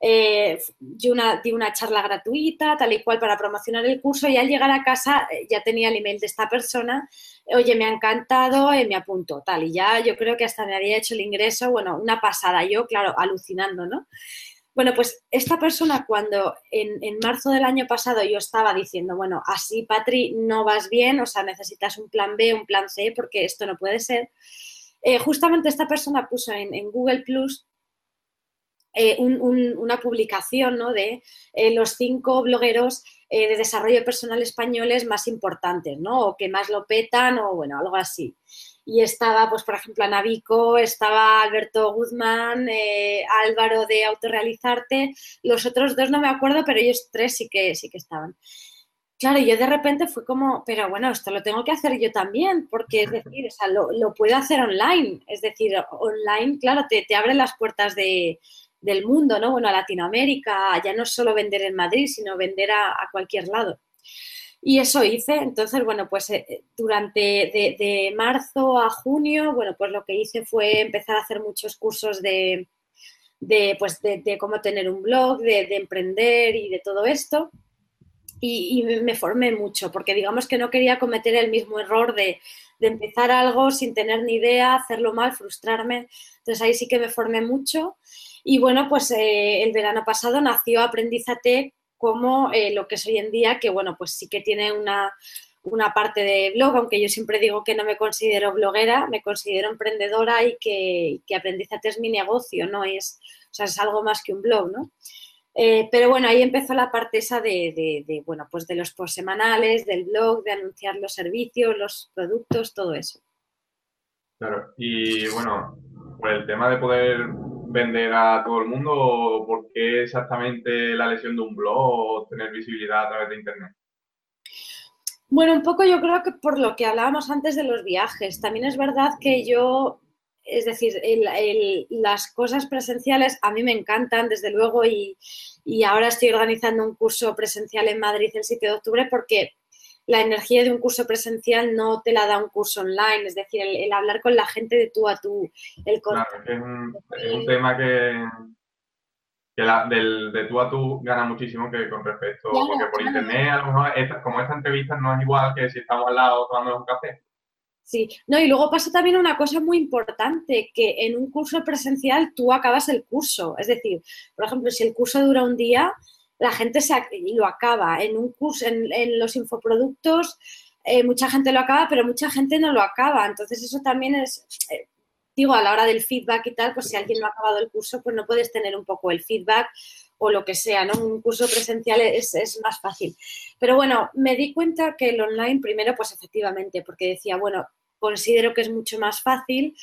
eh, yo una, di una charla gratuita, tal y cual, para promocionar el curso y al llegar a casa eh, ya tenía el email de esta persona, oye, me ha encantado, eh, me apunto, tal, y ya yo creo que hasta me había hecho el ingreso, bueno, una pasada, yo, claro, alucinando, ¿no? Bueno, pues esta persona cuando en, en, marzo del año pasado yo estaba diciendo, bueno, así Patri no vas bien, o sea, necesitas un plan B, un plan C, porque esto no puede ser. Eh, justamente esta persona puso en, Google Plus eh, un, un, una publicación ¿no? de eh, los cinco blogueros de desarrollo personal españoles más importantes, ¿no? O que más lo petan, o bueno, algo así. Y estaba, pues, por ejemplo, Ana Vico, estaba Alberto Guzmán, Álvaro de Autorealizarte, los otros dos no me acuerdo, pero ellos tres sí que, sí que estaban. Claro, yo de repente fue como, pero bueno, esto lo tengo que hacer yo también, porque es decir, o sea, lo, lo puedo hacer online. Es decir, online, claro, te, te abre las puertas de, del mundo, ¿no? Bueno, a Latinoamérica, ya no solo vender en Madrid, sino vender a, a cualquier lado. Y eso hice, entonces, bueno, pues eh, durante de, marzo a junio, bueno, pues lo que hice fue empezar a hacer muchos cursos de, de pues de, cómo tener un blog, de, emprender y de todo esto. Y, me formé mucho, porque digamos que no quería cometer el mismo error de, de empezar algo sin tener ni idea, hacerlo mal, frustrarme. Entonces ahí sí que me formé mucho y bueno, pues eh, el verano pasado nació Aprendizate como eh, lo que es hoy en día, que bueno, pues sí que tiene una, una parte de blog, aunque yo siempre digo que no me considero bloguera, me considero emprendedora y que, que Aprendizate es mi negocio, no es, o sea, es algo más que un blog, ¿no? Eh, pero bueno, ahí empezó la parte esa de, de, bueno, pues de los post semanales, del blog, de anunciar los servicios, los productos, todo eso. Claro, y bueno, por el tema de poder vender a todo el mundo o por qué exactamente la lesión de un blog o tener visibilidad a través de Internet? Bueno, un poco yo creo que por lo que hablábamos antes de los viajes. También es verdad que yo, es decir, las cosas presenciales a mí me encantan, desde luego, y, y ahora estoy organizando un curso presencial en Madrid el 7 de octubre porque la energía de un curso presencial no te la da un curso online, es decir, el, el hablar con la gente de tú a tú, el claro, es, un, es un tema que, que la, del, de tú a tú gana muchísimo que con respecto, claro, porque por claro. internet a lo mejor esta, como esta entrevista no es igual que si estamos al lado tomando un café. Sí, no, y luego pasa también una cosa muy importante, que en un curso presencial tú acabas el curso, es decir, por ejemplo, si el curso dura un día, la gente se, lo acaba. En un curso, en, los infoproductos, eh, mucha gente lo acaba, pero mucha gente no lo acaba. Entonces, eso también es, eh, digo, a la hora del feedback y tal, pues si alguien no ha acabado el curso, pues no puedes tener un poco el feedback o lo que sea, ¿no? Un curso presencial es, es más fácil. Pero bueno, me di cuenta que el online, primero, pues efectivamente, porque decía, bueno, considero que es mucho más fácil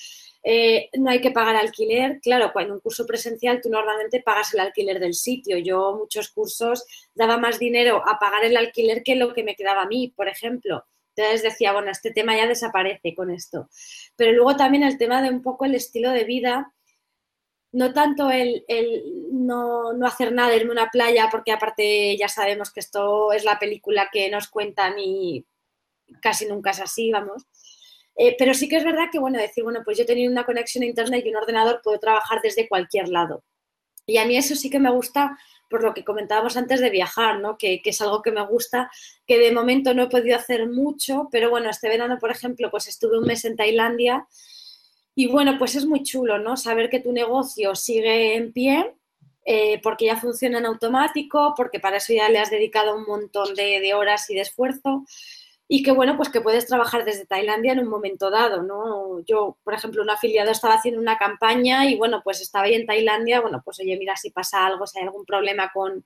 eh, no hay que pagar alquiler. Claro, cuando un curso presencial tú normalmente pagas el alquiler del sitio. Yo muchos cursos daba más dinero a pagar el alquiler que lo que me quedaba a mí, por ejemplo. Entonces decía, bueno, este tema ya desaparece con esto. Pero luego también el tema de un poco el estilo de vida, no tanto el, el no, no, hacer nada, irme a una playa, porque aparte ya sabemos que esto es la película que nos cuentan y casi nunca es así, vamos eh, pero sí que es verdad que, bueno, decir, bueno, pues yo teniendo una conexión a Internet y un ordenador puedo trabajar desde cualquier lado. Y a mí eso sí que me gusta por lo que comentábamos antes de viajar, ¿no? Que, que, es algo que me gusta, que de momento no he podido hacer mucho, pero bueno, este verano, por ejemplo, pues estuve un mes en Tailandia y bueno, pues es muy chulo, ¿no? Saber que tu negocio sigue en pie, eh, porque ya funciona en automático, porque para eso ya le has dedicado un montón de, de horas y de esfuerzo y que bueno, pues que puedes trabajar desde Tailandia en un momento dado, ¿no? Yo, por ejemplo, un afiliado estaba haciendo una campaña y bueno, pues estaba ahí en Tailandia, bueno, pues oye, mira si pasa algo, si hay algún problema con,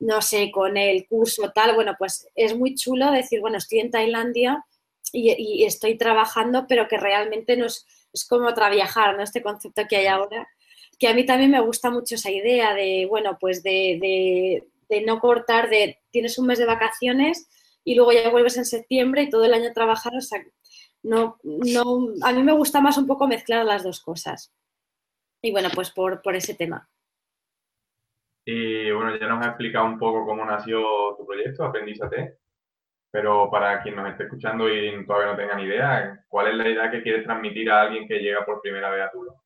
no sé, con el curso tal, bueno, pues es muy chulo decir, bueno, estoy en Tailandia y, y estoy trabajando, pero que realmente no es, es como viajar, ¿no? Este concepto que hay ahora, que a mí también me gusta mucho esa idea de, bueno, pues de, de, de no cortar, de tienes un mes de vacaciones, y luego ya vuelves en septiembre y todo el año trabajar, o sea, no, no, a mí me gusta más un poco mezclar las dos cosas. Y bueno, pues por, por ese tema. Y bueno, ya nos has explicado un poco cómo nació tu proyecto, Aprendízate. Pero para quien nos esté escuchando y todavía no tengan idea, ¿cuál es la idea que quieres transmitir a alguien que llega por primera vez a tu blog?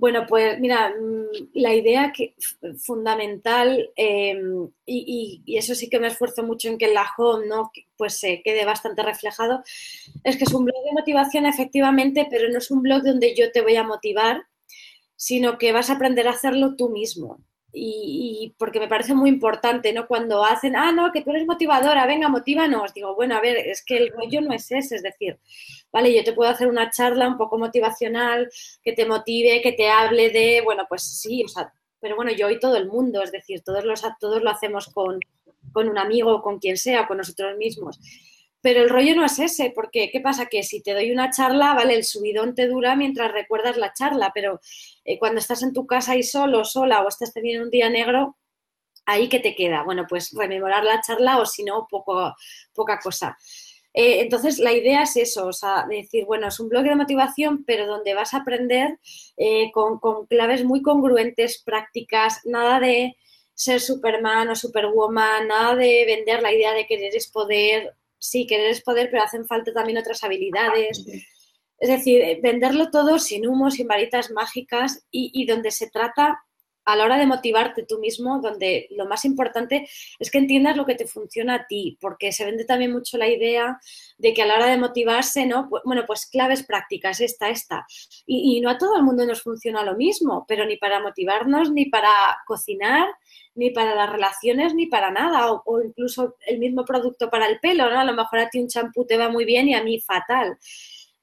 Bueno, pues mira, mm, la idea que, fundamental, em, y, eso sí que me esfuerzo mucho en que en la home ¿no? pues se quede bastante reflejado, es que es un blog de motivación efectivamente, pero no es un blog donde yo te voy a motivar, sino que vas a aprender a hacerlo tú mismo y, porque me parece muy importante, ¿no? Cuando hacen, ah, no, que tú eres motivadora, venga, motívanos. Digo, bueno, a ver, es que el rollo no es ese, es decir, vale, yo te puedo hacer una charla un poco motivacional, que te motive, que te hable de, bueno, pues sí, o sea, pero bueno, yo y todo el mundo, es decir, todos, los, todos lo hacemos con, con un amigo, con quien sea, con nosotros mismos. Pero el rollo no es ese, porque ¿qué pasa? Que si te doy una charla, vale, el subidón te dura mientras recuerdas la charla, pero eh, cuando estás en tu casa y solo, sola, o estás teniendo un día negro, ahí que te queda. Bueno, pues rememorar la charla o si no, poco, poca cosa. Eh, entonces, la idea es eso, o sea, decir, bueno, es un blog de motivación, pero donde vas a aprender eh, con, con claves muy congruentes, prácticas, nada de ser Superman o Superwoman, nada de vender la idea de querer es poder, sí, querer es poder, pero hacen falta también otras habilidades. Es decir, eh, venderlo todo sin humo, sin varitas mágicas y, donde se trata a la hora de motivarte tú mismo, donde lo más importante es que entiendas lo que te funciona a ti, porque se vende también mucho la idea de que a la hora de motivarse, ¿no? Bueno, pues claves prácticas, esta, esta. Y, no a todo el mundo nos funciona lo mismo, pero ni para motivarnos, ni para cocinar, ni para las relaciones, ni para nada, o, incluso el mismo producto para el pelo, ¿no? A lo mejor a ti un champú te va muy bien y a mí fatal.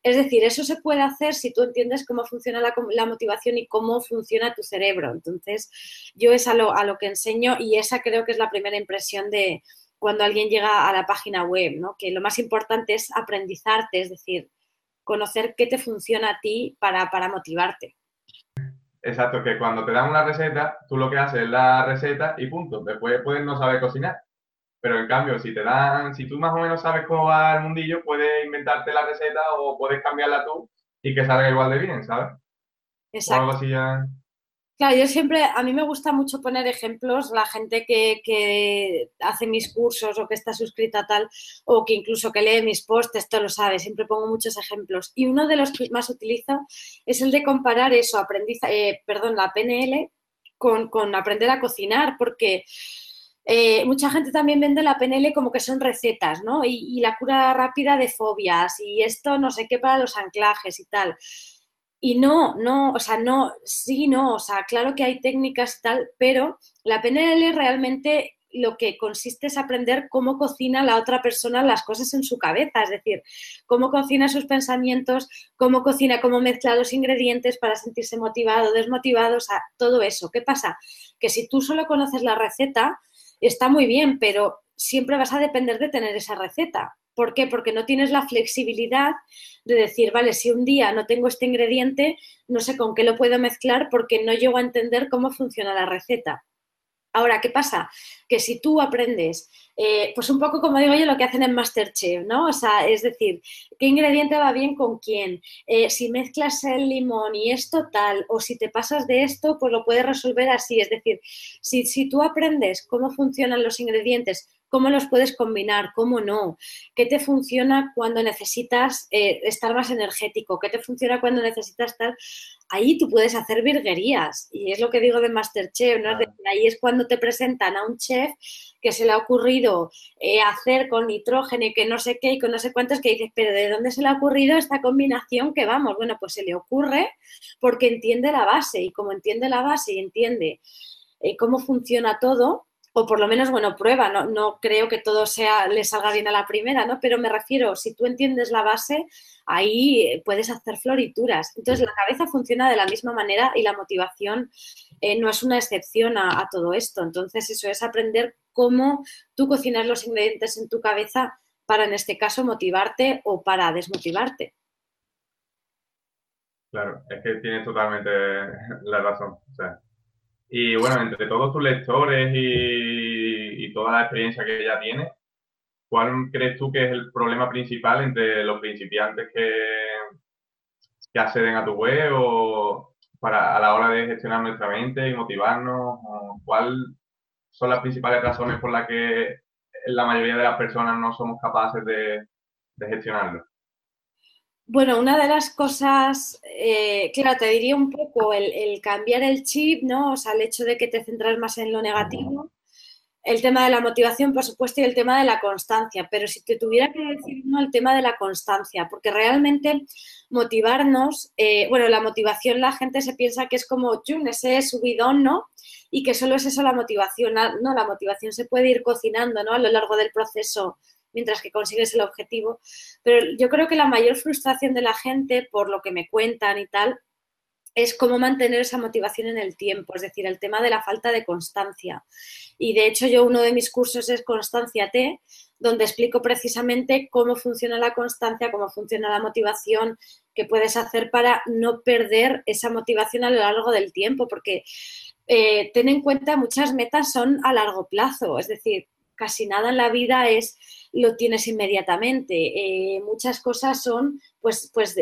Es decir, eso se puede hacer si tú entiendes cómo funciona la, motivación y cómo funciona tu cerebro. Entonces, yo es a lo, a lo que enseño y esa creo que es la primera impresión de cuando alguien llega a la página web, ¿no? Que lo más importante es aprendizarte, es decir, conocer qué te funciona a ti para, para motivarte. Exacto, que cuando te dan una receta, tú lo que haces es la receta y punto. Después puedes no saber cocinar. Pero en cambio, si te dan, si tú más o menos sabes cómo va el mundillo, puedes inventarte la receta o puedes cambiarla tú y que salga igual de bien, ¿sabes? Exacto. Claro, yo siempre, a mí me gusta mucho poner ejemplos, la gente que, que, hace mis cursos o que está suscrita a tal, o que incluso que lee mis posts, esto lo sabe, siempre pongo muchos ejemplos. Y uno de los que más utilizo es el de comparar eso, aprendizaje, eh, perdón, la PNL con, con aprender a cocinar, porque eh, mucha gente también vende la PNL como que son recetas, ¿no? Y, la cura rápida de fobias y esto no sé qué para los anclajes y tal. Y no, no, o sea, no, sí, no, o sea, claro que hay técnicas y tal, pero la PNL realmente lo que consiste es aprender cómo cocina la otra persona las cosas en su cabeza, es decir, cómo cocina sus pensamientos, cómo cocina, cómo mezcla los ingredientes para sentirse motivado, desmotivado, o sea, todo eso. ¿Qué pasa? Que si tú solo conoces la receta, está muy bien, pero siempre vas a depender de tener esa receta. ¿Por qué? Porque no tienes la flexibilidad de decir, vale, si un día no tengo este ingrediente, no sé con qué lo puedo mezclar porque no llego a entender cómo funciona la receta. Ahora, ¿qué pasa? Que si tú aprendes, eh, pues un poco como digo yo, lo que hacen en Masterchef, ¿no? O sea, es decir, ¿qué ingrediente va bien con quién? Eh, si mezclas el limón y esto tal, o si te pasas de esto, pues lo puedes resolver así. Es decir, si, si tú aprendes cómo funcionan los ingredientes, cómo los puedes combinar, cómo no, qué te funciona cuando necesitas eh, estar más energético, qué te funciona cuando necesitas estar... Ahí tú puedes hacer virguerías y es lo que digo de Masterchef, ¿no? ahí es cuando te presentan a un chef que se le ha ocurrido eh, hacer con nitrógeno y que no sé qué y con no sé cuántos que dices, pero ¿de dónde se le ha ocurrido esta combinación que vamos? Bueno, pues se le ocurre porque entiende la base y como entiende la base y entiende eh, cómo funciona todo, o por lo menos, bueno, prueba, no, no creo que todo sea, le salga bien a la primera, ¿no? Pero me refiero, si tú entiendes la base, ahí puedes hacer florituras. Entonces, la cabeza funciona de la misma manera y la motivación eh, no es una excepción a, todo esto. Entonces, eso es aprender cómo tú cocinas los ingredientes en tu cabeza para, en este caso, motivarte o para desmotivarte. Claro, es que tienes totalmente la razón. Y bueno, entre todos tus lectores y, toda la experiencia que ya tienes, ¿cuál crees tú que es el problema principal entre los principiantes que, acceden a tu web o para a la hora de gestionar nuestra mente y motivarnos? ¿Cuáles son las principales razones por las que la mayoría de las personas no somos capaces de, gestionarlo? Bueno, una de las cosas, eh, claro, te diría un poco el, el, cambiar el chip, ¿no? O sea, el hecho de que te centras más en lo negativo el tema de la motivación, por supuesto, y el tema de la constancia. Pero si te tuviera que decir uno, el tema de la constancia, porque realmente motivarnos, eh, bueno, la motivación la gente se piensa que es como, chun, ese subidón, ¿no? Y que solo es eso la motivación. No, la motivación se puede ir cocinando, ¿no? A lo largo del proceso mientras que consigues el objetivo. Pero yo creo que la mayor frustración de la gente, por lo que me cuentan y tal, es cómo mantener esa motivación en el tiempo, es decir, el tema de la falta de constancia. Y de hecho yo uno de mis cursos es Constancia T, donde explico precisamente cómo funciona la constancia, cómo funciona la motivación, qué puedes hacer para no perder esa motivación a lo largo del tiempo, porque eh, ten en cuenta muchas metas son a largo plazo, es decir, casi nada en la vida es lo tienes inmediatamente. Eh, muchas cosas son, pues, pues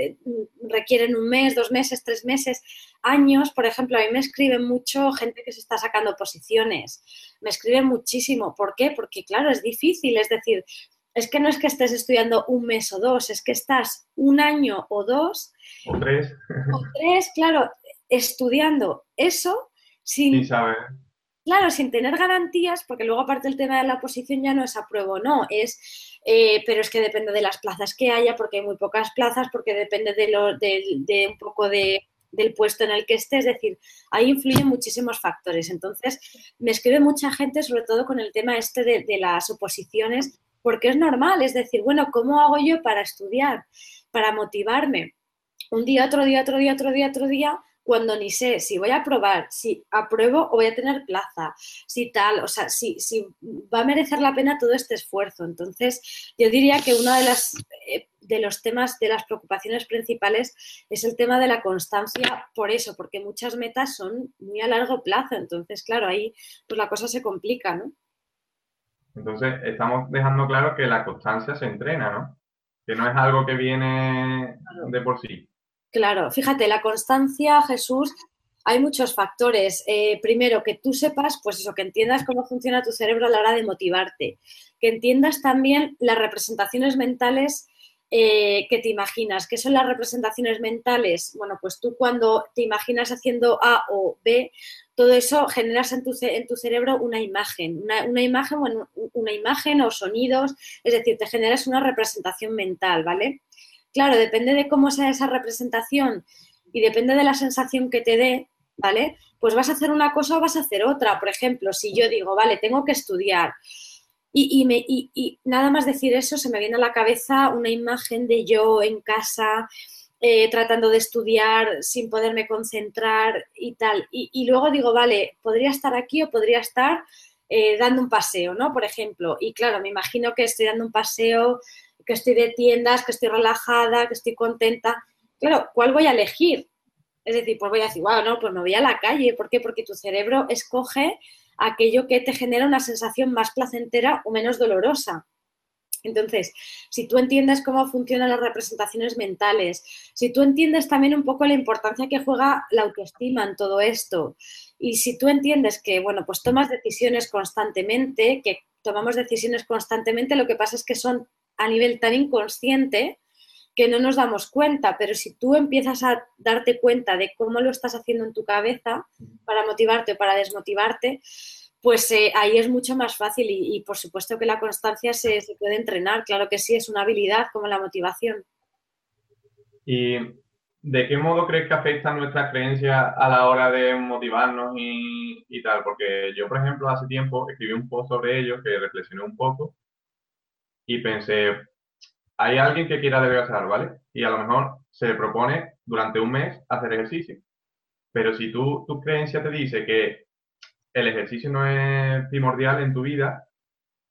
requieren un mes, dos meses, tres meses, años. Por ejemplo, a mí me escriben mucho gente que se está sacando posiciones. Me escriben muchísimo. ¿Por qué? Porque, claro, es difícil. Es decir, es que no es que estés estudiando un mes o dos, es que estás un año o dos. O tres. O tres, claro, estudiando eso sin, Claro, sin tener garantías, porque luego aparte el tema de la oposición ya no es apruebo no, es, eh, pero es que depende de las plazas que haya, porque hay muy pocas plazas, porque depende de, lo, de, un poco de, del puesto en el que esté, es decir, ahí influyen muchísimos factores. Entonces, me escribe mucha gente, sobre todo con el tema este de, de las oposiciones, porque es normal, es decir, bueno, ¿cómo hago yo para estudiar, para motivarme? Un día, otro día, otro día, otro día, otro día, cuando ni sé si voy a aprobar, si apruebo o voy a tener plaza, si tal, o sea, si, si va a merecer la pena todo este esfuerzo. Entonces, yo diría que uno de, las, eh, de los temas, de las preocupaciones principales es el tema de la constancia por eso, porque muchas metas son muy a largo plazo. Entonces, claro, ahí pues la cosa se complica, ¿no? Entonces, estamos dejando claro que la constancia se entrena, ¿no? Que no es algo que viene de por sí. Claro, fíjate, la constancia, Jesús, hay muchos factores. Eh, primero, que tú sepas, pues eso, que entiendas cómo funciona tu cerebro a la hora de motivarte, que entiendas también las representaciones mentales eh, que te imaginas. ¿Qué son las representaciones mentales? Bueno, pues tú cuando te imaginas haciendo A o B, todo eso generas en tu, cerebro una imagen, una, una imagen, bueno, una imagen o sonidos, es decir, te generas una representación mental, ¿vale? Claro, depende de cómo sea esa representación y depende de la sensación que te dé, ¿vale? Pues vas a hacer una cosa o vas a hacer otra. Por ejemplo, si yo digo, vale, tengo que estudiar y, nada más decir eso, se me viene a la cabeza una imagen de yo en casa eh, tratando de estudiar sin poderme concentrar y tal. Y, luego digo, vale, podría estar aquí o podría estar eh, dando un paseo, ¿no? Por ejemplo. Y claro, me imagino que estoy dando un paseo que estoy de tiendas, que estoy relajada, que estoy contenta. Claro, ¿cuál voy a elegir? Es decir, pues voy a decir, wow, no, pues me voy a la calle. ¿Por qué? Porque tu cerebro escoge aquello que te genera una sensación más placentera o menos dolorosa. Entonces, si tú entiendes cómo funcionan las representaciones mentales, si tú entiendes también un poco la importancia que juega la autoestima en todo esto, y si tú entiendes que, bueno, pues tomas decisiones constantemente, que tomamos decisiones constantemente, lo que pasa es que son a nivel tan inconsciente que no nos damos cuenta, pero si tú empiezas a darte cuenta de cómo lo estás haciendo en tu cabeza para motivarte o para desmotivarte, pues eh, ahí es mucho más fácil y, por supuesto que la constancia se, puede entrenar, claro que sí, es una habilidad como la motivación. ¿Y de qué modo crees que afecta nuestra creencia a la hora de motivarnos y, y tal? Porque yo, por ejemplo, hace tiempo escribí un post sobre ello que reflexioné un poco y pensé, hay alguien que quiera adelgazar, ¿vale? Y a lo mejor se le propone durante un mes hacer ejercicio. Pero si tú, tu creencia te dice que el ejercicio no es primordial en tu vida,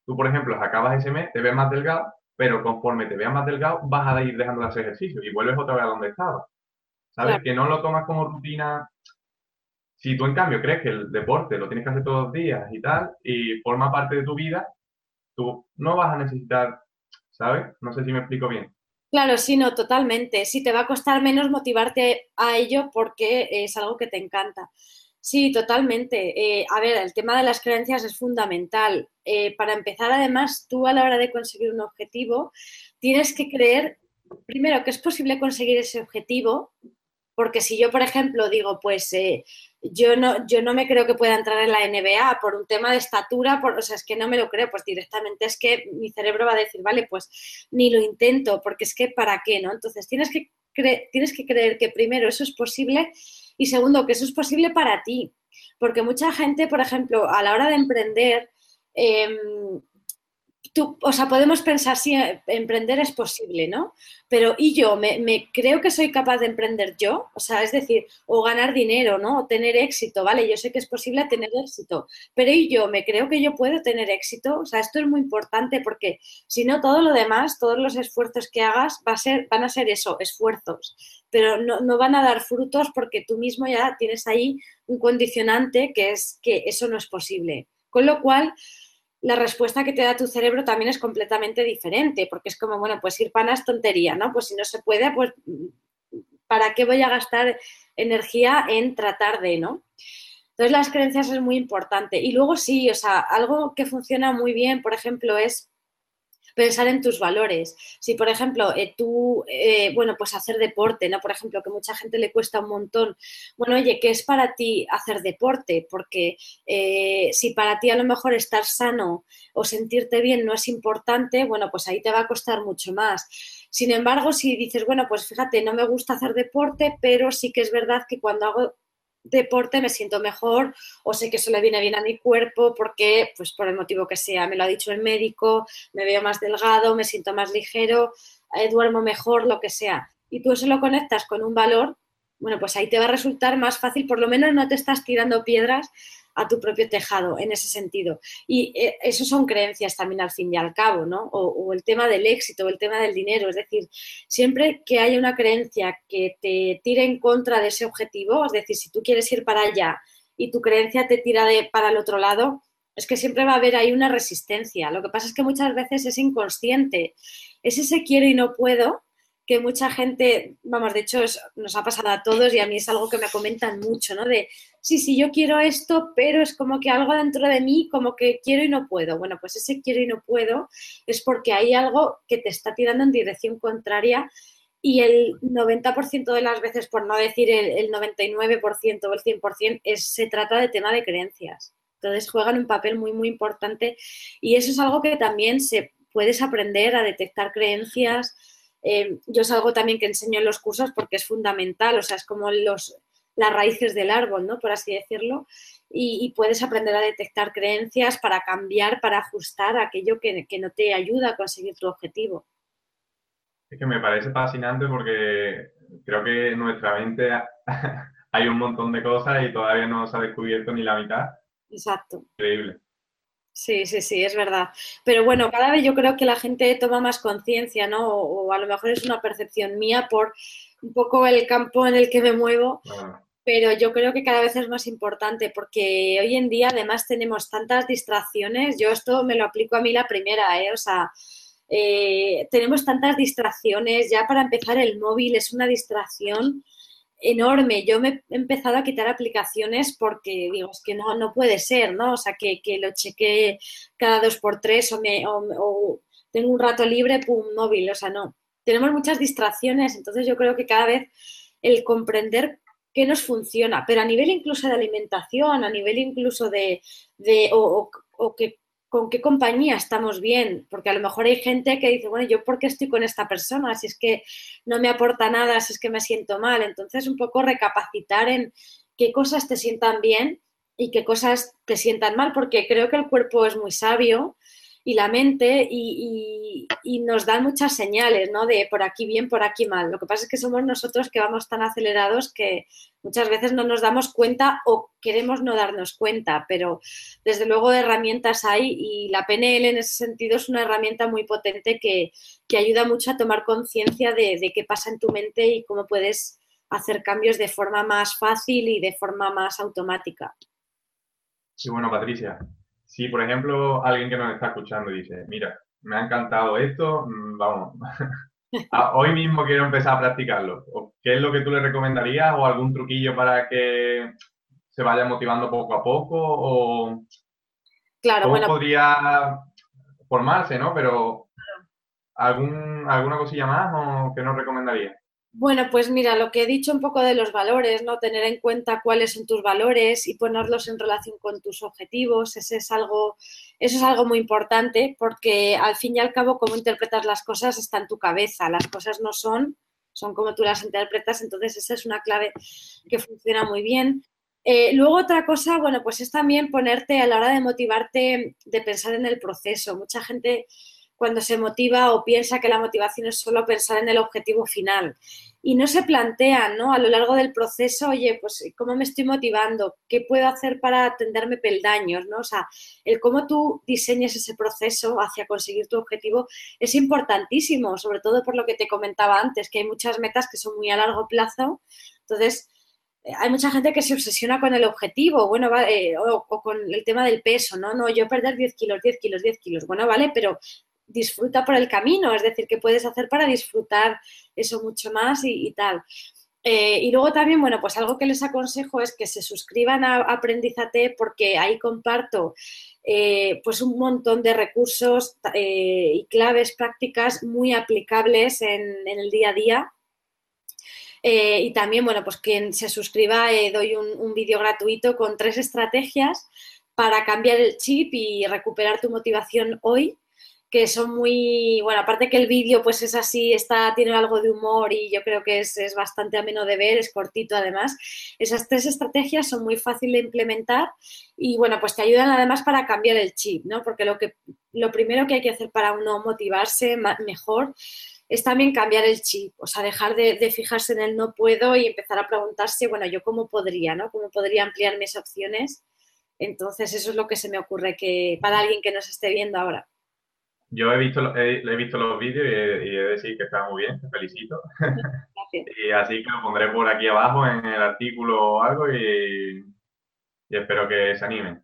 tú, por ejemplo, acabas ese mes, te ves más delgado, pero conforme te veas más delgado, vas a ir dejando de hacer ejercicio y vuelves otra vez a donde estabas. ¿Sabes? Que no lo tomas como rutina. Si tú, en cambio, crees que el deporte lo tienes que hacer todos los días y tal, y forma parte de tu vida, tú no vas a necesitar, ¿sabes? No sé si me explico bien. Claro, sí, no, totalmente. Sí, te va a costar menos motivarte a ello porque es algo que te encanta. Sí, totalmente. Eh, a ver, el tema de las creencias es fundamental. Eh, para empezar, además, tú a la hora de conseguir un objetivo, tienes que creer, primero, que es posible conseguir ese objetivo, porque si yo, por ejemplo, digo, pues eh, yo no, yo no me creo que pueda entrar en la NBA por un tema de estatura, por, o sea, es que no me lo creo, pues directamente es que mi cerebro va a decir, vale, pues ni lo intento, porque es que para qué, ¿no? Entonces tienes que, tienes que creer que primero eso es posible y segundo que eso es posible para ti, porque mucha gente, por ejemplo, a la hora de emprender, eh, o sea, podemos pensar si emprender es posible, ¿no? Pero ¿y yo? ¿Me, creo que soy capaz de emprender yo? O sea, es decir, o ganar dinero, ¿no? O tener éxito, ¿vale? Yo sé que es posible tener éxito, pero ¿y yo? ¿Me creo que yo puedo tener éxito? O sea, esto es muy importante porque si no, todo lo demás, todos los esfuerzos que hagas va a ser, van a ser eso, esfuerzos, pero no, no van a dar frutos porque tú mismo ya tienes ahí un condicionante que es que eso no es posible. Con lo cual, la respuesta que te da tu cerebro también es completamente diferente, porque es como, bueno, pues ir pana es tontería, ¿no? Pues si no se puede, pues ¿para qué voy a gastar energía en tratar de, ¿no? Entonces las creencias es muy importante. Y luego sí, o sea, algo que funciona muy bien, por ejemplo, es pensar en tus valores. Si, por ejemplo, eh, tú, eh, bueno, pues hacer deporte, ¿no? Por ejemplo, que mucha gente le cuesta un montón. Bueno, oye, ¿qué es para ti hacer deporte? Porque eh, si para ti a lo mejor estar sano o sentirte bien no es importante, bueno, pues ahí te va a costar mucho más. Sin embargo, si dices, bueno, pues fíjate, no me gusta hacer deporte, pero sí que es verdad que cuando hago deporte me siento mejor o sé que eso le viene bien a mi cuerpo porque, pues por el motivo que sea, me lo ha dicho el médico, me veo más delgado, me siento más ligero, eh, duermo mejor, lo que sea. Y tú eso lo conectas con un valor, bueno, pues ahí te va a resultar más fácil, por lo menos no te estás tirando piedras a tu propio tejado en ese sentido. Y eh, eso son creencias también al fin y al cabo, ¿no? O, el tema del éxito, o el tema del dinero. Es decir, siempre que haya una creencia que te tire en contra de ese objetivo, es decir, si tú quieres ir para allá y tu creencia te tira de, para el otro lado, es que siempre va a haber ahí una resistencia. Lo que pasa es que muchas veces es inconsciente. Es ese quiero y no puedo que mucha gente, vamos, de hecho nos ha pasado a todos y a mí es algo que me comentan mucho, ¿no? De, sí, sí, yo quiero esto, pero es como que algo dentro de mí como que quiero y no puedo. Bueno, pues ese quiero y no puedo es porque hay algo que te está tirando en dirección contraria y el 90% de las veces, por no decir el, 99% o el 100%, es, se trata de tema de creencias. Entonces juegan un papel muy, muy importante y eso es algo que también se puedes aprender a detectar creencias, eh, yo es algo también que enseño en los cursos porque es fundamental, o sea, es como los, las raíces del árbol, ¿no? Por así decirlo, y, puedes aprender a detectar creencias para cambiar, para ajustar aquello que, no te ayuda a conseguir tu objetivo. Es que me parece fascinante porque creo que en nuestra mente hay un montón de cosas y todavía no se ha descubierto ni la mitad. Exacto. Increíble. Sí, sí, sí, es verdad. Pero bueno, cada vez yo creo que la gente toma más conciencia, ¿no? O, a lo mejor es una percepción mía por un poco el campo en el que me muevo. Pero yo creo que cada vez es más importante porque hoy en día además tenemos tantas distracciones. Yo esto me lo aplico a mí la primera, ¿eh? O sea, eh, tenemos tantas distracciones. Ya para empezar el móvil es una distracción enorme. Yo me he empezado a quitar aplicaciones porque digo, es que no, no puede ser, ¿no? O sea, que, lo cheque cada dos por tres o, me, o, tengo un rato libre, pum, móvil, o sea, no. Tenemos muchas distracciones, entonces yo creo que cada vez el comprender qué nos funciona, pero a nivel incluso de alimentación, a nivel incluso de, de o, o, que con qué compañía estamos bien, porque a lo mejor hay gente que dice, bueno, ¿yo por qué estoy con esta persona? Si es que no me aporta nada, si es que me siento mal. Entonces, un poco recapacitar en qué cosas te sientan bien y qué cosas te sientan mal, porque creo que el cuerpo es muy sabio y la mente y, nos dan muchas señales, ¿no? De por aquí bien, por aquí mal. Lo que pasa es que somos nosotros que vamos tan acelerados que muchas veces no nos damos cuenta o queremos no darnos cuenta, pero desde luego herramientas hay y la PNL en ese sentido es una herramienta muy potente que, ayuda mucho a tomar conciencia de, de qué pasa en tu mente y cómo puedes hacer cambios de forma más fácil y de forma más automática. Sí, bueno, Patricia, si, por ejemplo, alguien que nos está escuchando dice, mira, me ha encantado esto, mm, vamos, hoy mismo quiero empezar a practicarlo. ¿Qué es lo que tú le recomendarías o algún truquillo para que se vaya motivando poco a poco? O claro, ¿Cómo podría formarse, no? Pero ¿algún, ¿alguna cosilla más o que nos recomendaría? Bueno, pues mira, lo que he dicho un poco de los valores, ¿no? Tener en cuenta cuáles son tus valores y ponerlos en relación con tus objetivos, ese es algo, eso es algo muy importante porque al fin y al cabo cómo interpretas las cosas está en tu cabeza, las cosas no son, son como tú las interpretas, entonces esa es una clave que funciona muy bien. Eh, luego otra cosa, bueno, pues es también ponerte a la hora de motivarte, de pensar en el proceso. Mucha gente cuando se motiva o piensa que la motivación es solo pensar en el objetivo final. Y no se plantean, ¿no? A lo largo del proceso, oye, pues, ¿cómo me estoy motivando? ¿Qué puedo hacer para atenderme peldaños, ¿no? O sea, el cómo tú diseñes ese proceso hacia conseguir tu objetivo es importantísimo, sobre todo por lo que te comentaba antes, que hay muchas metas que son muy a largo plazo. Entonces, eh, hay mucha gente que se obsesiona con el objetivo, bueno, eh, o, con el tema del peso, ¿no? No, yo perder 10 kilos, 10 kilos, 10 kilos, bueno, vale, pero disfruta por el camino, es decir, qué puedes hacer para disfrutar eso mucho más y, tal. Eh, y luego también, bueno, pues algo que les aconsejo es que se suscriban a Aprendizate porque ahí comparto eh, pues un montón de recursos eh, y claves prácticas muy aplicables en, el día a día. y también, bueno, pues quien se suscriba, doy un, un vídeo gratuito con tres estrategias para cambiar el chip y recuperar tu motivación hoy que son muy, bueno, aparte que el vídeo pues es así, está, tiene algo de humor y yo creo que es, es, bastante ameno de ver, es cortito además. Esas tres estrategias son muy fáciles de implementar y bueno, pues te ayudan además para cambiar el chip, ¿no? Porque lo, que, lo primero que hay que hacer para uno motivarse mejor es también cambiar el chip, o sea, dejar de, de, fijarse en el no puedo y empezar a preguntarse, bueno, yo cómo podría, ¿no? ¿Cómo podría ampliar mis opciones? Entonces, eso es lo que se me ocurre que para alguien que nos esté viendo ahora. Yo he visto, he, he visto los vídeos y he, y he, de decir que está muy bien, te felicito. y así que lo pondré por aquí abajo en el artículo o algo y, y, espero que se animen.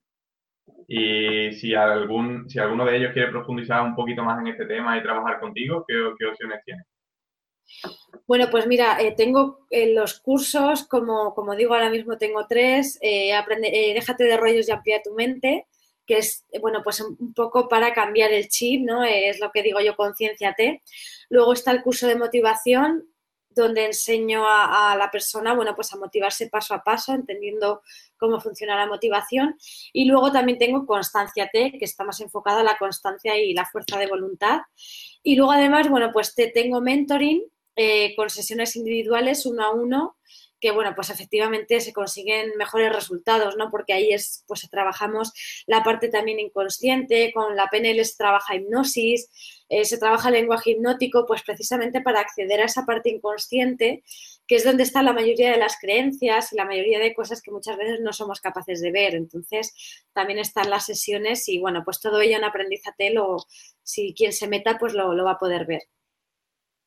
Y si, algún, si alguno de ellos quiere profundizar un poquito más en este tema y trabajar contigo, ¿qué, qué opciones tiene? Bueno, pues mira, eh, tengo eh, los cursos, como, como, digo, ahora mismo tengo tres. Eh, aprende, déjate de rollos y amplía tu mente que es, bueno, pues un poco para cambiar el chip, ¿no? Es lo que digo yo, concienciate. Luego está el curso de motivación, donde enseño a, a, la persona, bueno, pues a motivarse paso a paso, entendiendo cómo funciona la motivación. Y luego también tengo Constancia T, que está más enfocada a la constancia y la fuerza de voluntad. Y luego además, bueno, pues te tengo mentoring eh, con sesiones individuales uno a uno que bueno, pues efectivamente se consiguen mejores resultados, ¿no? Porque ahí es, pues trabajamos la parte también inconsciente, con la PNL se trabaja hipnosis, eh, se trabaja lenguaje hipnótico, pues precisamente para acceder a esa parte inconsciente, que es donde está la mayoría de las creencias y la mayoría de cosas que muchas veces no somos capaces de ver. Entonces, también están las sesiones y bueno, pues todo ello en Aprendizate, lo, si quien se meta, pues lo, lo va a poder ver.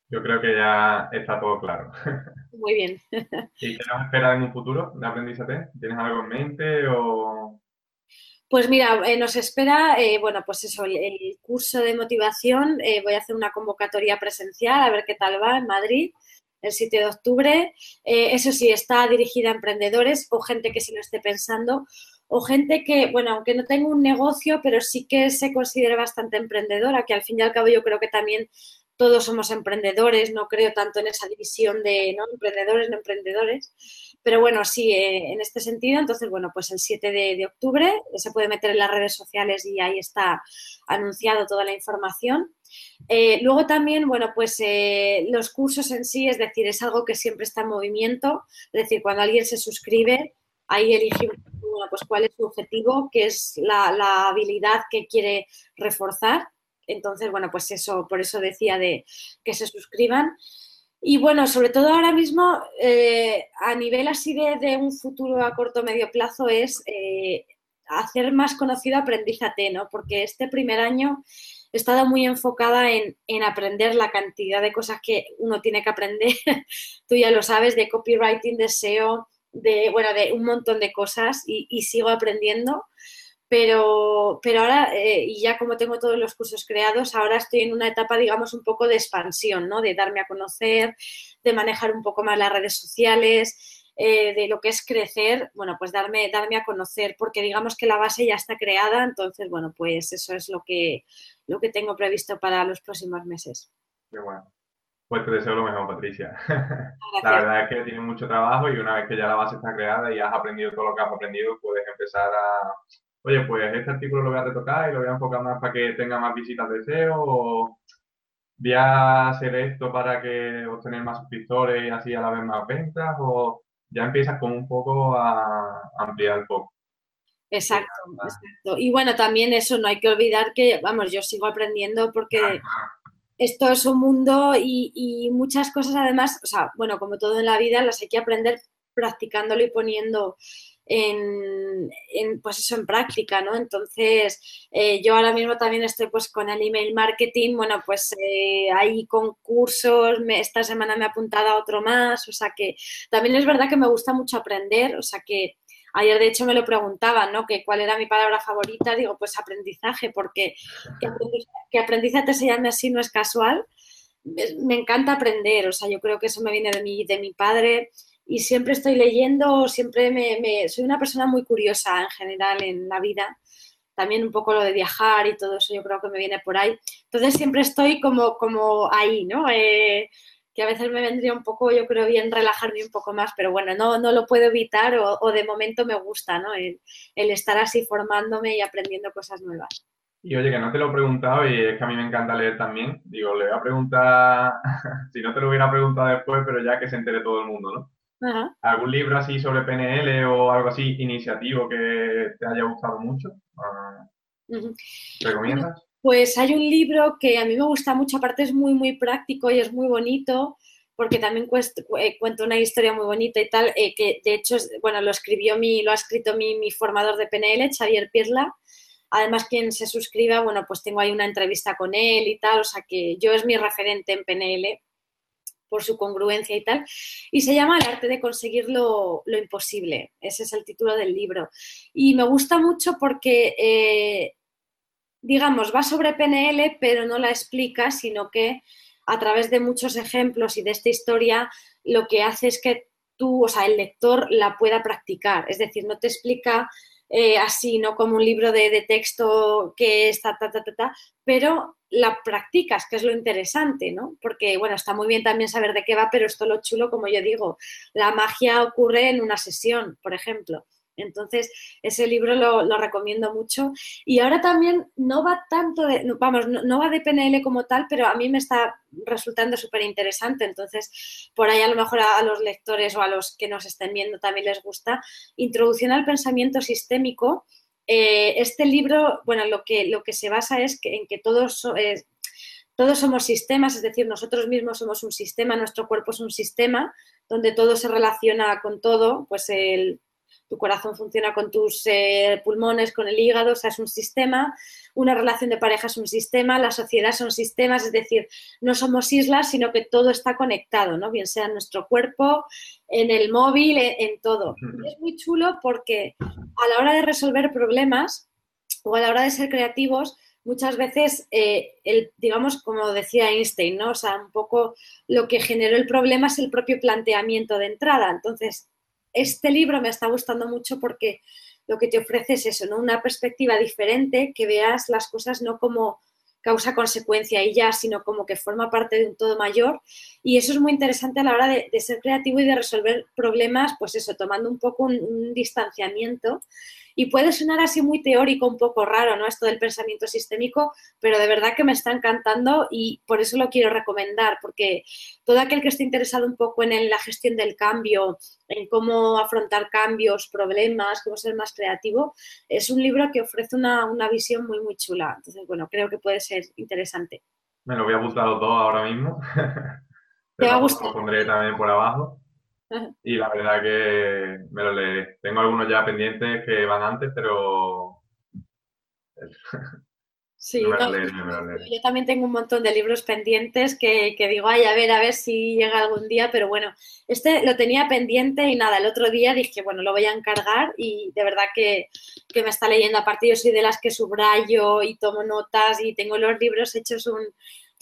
Yo creo que ya está todo claro. Muy bien. ¿Y qué nos espera en un futuro de Aprendizate? ¿Tienes algo en mente o...? Pues mira, eh, nos espera, eh, bueno, pues eso, el, el curso de motivación. Eh, voy a hacer una convocatoria presencial, a ver qué tal va en Madrid, el 7 de octubre. Eso sí, está dirigida a emprendedores o gente que se lo esté pensando o gente que, bueno, aunque no tenga un negocio, pero sí que se considera bastante emprendedora, que al fin y al cabo yo creo que también todos somos emprendedores, no creo tanto en esa división de ¿no? emprendedores, no emprendedores, pero bueno, sí, eh, en este sentido, entonces, bueno, pues el 7 de, octubre se puede meter en las redes sociales y ahí está anunciado toda la información. Eh, luego también, bueno, pues eh, los cursos en sí, es decir, es algo que siempre está en movimiento, es decir, cuando alguien se suscribe, ahí elige bueno, pues cuál es su objetivo, qué es la habilidad que quiere reforzar entonces, bueno, pues eso, por eso decía de que se suscriban. Y bueno, sobre todo ahora mismo, eh, a nivel así de, de, un futuro a corto medio plazo, es eh, hacer más conocido Aprendizate, ¿no? Porque este primer año he estado muy enfocada en, en, aprender la cantidad de cosas que uno tiene que aprender. Tú ya lo sabes, de copywriting, de SEO, de, bueno, de un montón de cosas y sigo aprendiendo Pero, pero ahora, eh, y ya como tengo todos los cursos creados, ahora estoy en una etapa, digamos, un poco de expansión, ¿no? De darme a conocer, de manejar un poco más las redes sociales, eh, de lo que es crecer, bueno, pues darme, darme a conocer, porque digamos que la base ya está creada, entonces, bueno, pues eso es lo que, lo que tengo previsto para los próximos meses. Qué bueno. Pues te deseo lo mejor, Patricia. La verdad es que tienes mucho trabajo y una vez que ya la base está creada y has aprendido todo lo que has aprendido, puedes empezar a, oye, pues este artículo lo voy a retocar y lo voy a enfocar más para que tenga más visitas de SEO o voy a hacer esto para que obtener más suscriptores y así a la vez más ventas o ya empiezas como un poco a ampliar el foco. Exacto, exacto. Y bueno, también eso, no hay que olvidar que, vamos, yo sigo aprendiendo porque esto es un mundo y, muchas cosas además, o sea, bueno, como todo en la vida, las hay que aprender practicándolo y poniendo en, pues eso, en práctica, ¿no? Entonces, eh, yo ahora mismo también estoy pues con el email marketing, bueno, pues eh, hay concursos, esta semana me he apuntado a otro más, o sea que también es verdad que me gusta mucho aprender, o sea que ayer de hecho me lo preguntaban, ¿no? Que cuál era mi palabra favorita, digo, pues aprendizaje, porque que aprendizaje, se llame así no es casual, me encanta aprender, o sea, yo creo que eso me viene de mi, de mi padre, y siempre estoy leyendo, siempre me, soy una persona muy curiosa en general en la vida. También un poco lo de viajar y todo eso yo creo que me viene por ahí. Entonces siempre estoy como, como ahí, ¿no? Eh, que a veces me vendría un poco, yo creo, bien relajarme un poco más, pero bueno, no, no lo puedo evitar o, de momento me gusta, ¿no? El, el, estar así formándome y aprendiendo cosas nuevas. Y oye, que no te lo he preguntado y es que a mí me encanta leer también. Digo, le voy a preguntar, si no te lo hubiera preguntado después, pero ya que se entere todo el mundo, ¿no? ¿Algún libro así sobre PNL o algo así iniciativo que te haya gustado mucho? ¿Recomiendas? Pues hay un libro que a mí me gusta mucho, aparte es muy, muy práctico y es muy bonito, porque también eh, cuento una historia muy bonita y tal, eh, que de hecho, bueno, lo escribió mi, lo ha escrito mi, mi formador de PNL, Xavier Pirla. Además, quien se suscriba, bueno, pues tengo ahí una entrevista con él y tal, o sea que yo es mi referente en PNL por su congruencia y tal, y se llama El arte de conseguir lo, imposible. Ese es el título del libro. Y me gusta mucho porque, eh, digamos, va sobre PNL, pero no la explica, sino que a través de muchos ejemplos y de esta historia, lo que hace es que tú, o sea, el lector la pueda practicar. Es decir, no te explica eh, así, ¿no? Como un libro de, texto que está, ta, ta, ta, ta, pero la practicas, que es lo interesante, ¿no? Porque, bueno, está muy bien también saber de qué va, pero esto lo chulo, como yo digo, la magia ocurre en una sesión, por ejemplo. Entonces, ese libro lo, recomiendo mucho. Y ahora también no va tanto de, vamos, no, va de PNL como tal, pero a mí me está resultando súper interesante. Entonces, por ahí a lo mejor a, los lectores o a los que nos estén viendo también les gusta. Introducción al pensamiento sistémico. Eh, este libro, bueno, lo que, lo que se basa es que, en que todos... Eh, todos somos sistemas, es decir, nosotros mismos somos un sistema, nuestro cuerpo es un sistema donde todo se relaciona con todo, pues el, tu corazón funciona con tus eh, pulmones, con el hígado, o sea, es un sistema, una relación de pareja es un sistema, la sociedad son sistemas, es decir, no somos islas, sino que todo está conectado, ¿no? Bien sea en nuestro cuerpo, en el móvil, en, todo. es muy chulo porque a la hora de resolver problemas o a la hora de ser creativos, muchas veces, eh, el, digamos, como decía Einstein, ¿no? O sea, un poco lo que generó el problema es el propio planteamiento de entrada. Entonces, este libro me está gustando mucho porque lo que te ofrece es eso, ¿no? Una perspectiva diferente, que veas las cosas no como causa-consecuencia y ya, sino como que forma parte de un todo mayor. Y eso es muy interesante a la hora de, ser creativo y de resolver problemas, pues eso, tomando un poco un distanciamiento y puede sonar así muy teórico, un poco raro, ¿no? Esto del pensamiento sistémico, pero de verdad que me está encantando y por eso lo quiero recomendar, porque todo aquel que esté interesado un poco en la gestión del cambio, en cómo afrontar cambios, problemas, cómo ser más creativo, es un libro que ofrece una, visión muy, muy chula. Entonces, bueno, creo que puede ser interesante. Me lo voy a apuntar los dos ahora mismo. Te va a gustar. Lo pondré también por abajo. Y la verdad que me lo leeré. Tengo algunos ya pendientes que van antes, pero... Sí, yo también tengo un montón de libros pendientes que, digo, ay, a ver, a ver si llega algún día, pero bueno, este lo tenía pendiente y nada, el otro día dije, bueno, lo voy a encargar y de verdad que, me está leyendo. Aparte, yo soy de las que subrayo y tomo notas y tengo los libros hechos un,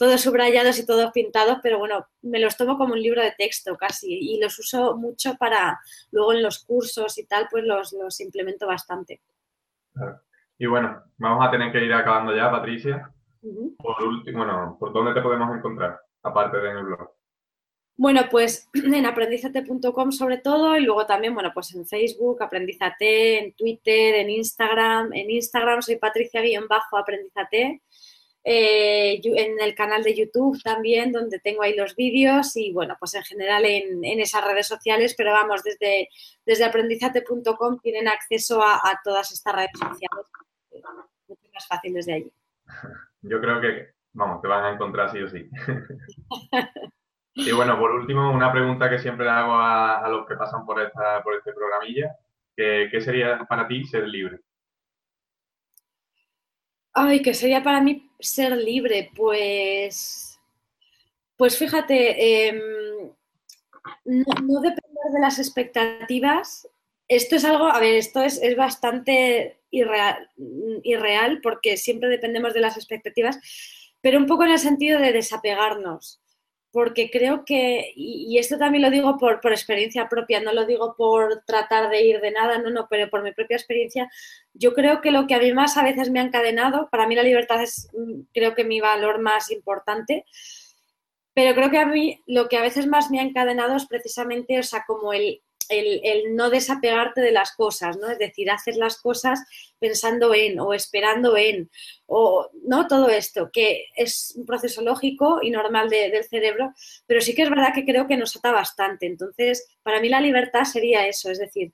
todos subrayados y todos pintados, pero bueno, me los tomo como un libro de texto casi y los uso mucho para luego en los cursos y tal, pues los, los implemento bastante. Y bueno, vamos a tener que ir acabando ya, Patricia. Por último, bueno, ¿por dónde te podemos encontrar, aparte de en el blog? Bueno, pues en aprendizate.com sobre todo y luego también, bueno, pues en Facebook, Aprendizate, en Twitter, en Instagram. En Instagram soy patricia-aprendizate. Eh, en el canal de YouTube también, donde tengo ahí los vídeos y bueno, pues en general en, esas redes sociales, pero vamos, desde, desde aprendizate.com tienen acceso a, todas estas redes sociales, mucho más fácil desde allí. Yo creo que, vamos, te van a encontrar sí o sí. y bueno, por último, una pregunta que siempre hago a, los que pasan por, esta, por este programilla, ¿qué sería para ti ser libre? Ay, ¿qué sería para mí ser libre? Pues, pues fíjate, em, no, depender de las expectativas. Esto es algo, a ver, esto es, es bastante irreal, irreal porque siempre dependemos de las expectativas, pero un poco en el sentido de desapegarnos porque creo que, y, esto también lo digo por, experiencia propia, no lo digo por tratar de ir de nada, no, no, pero por mi propia experiencia, yo creo que lo que a mí más a veces me ha encadenado, para mí la libertad es mm, creo que mi valor más importante, pero creo que a mí lo que a veces más me ha encadenado es precisamente, o sea, como el, el, no desapegarte de las cosas, ¿no? Es decir, hacer las cosas pensando en o esperando en, o no todo esto, que es un proceso lógico y normal del cerebro, pero sí que es verdad que creo que nos ata bastante. Entonces, para mí la libertad sería eso, es decir,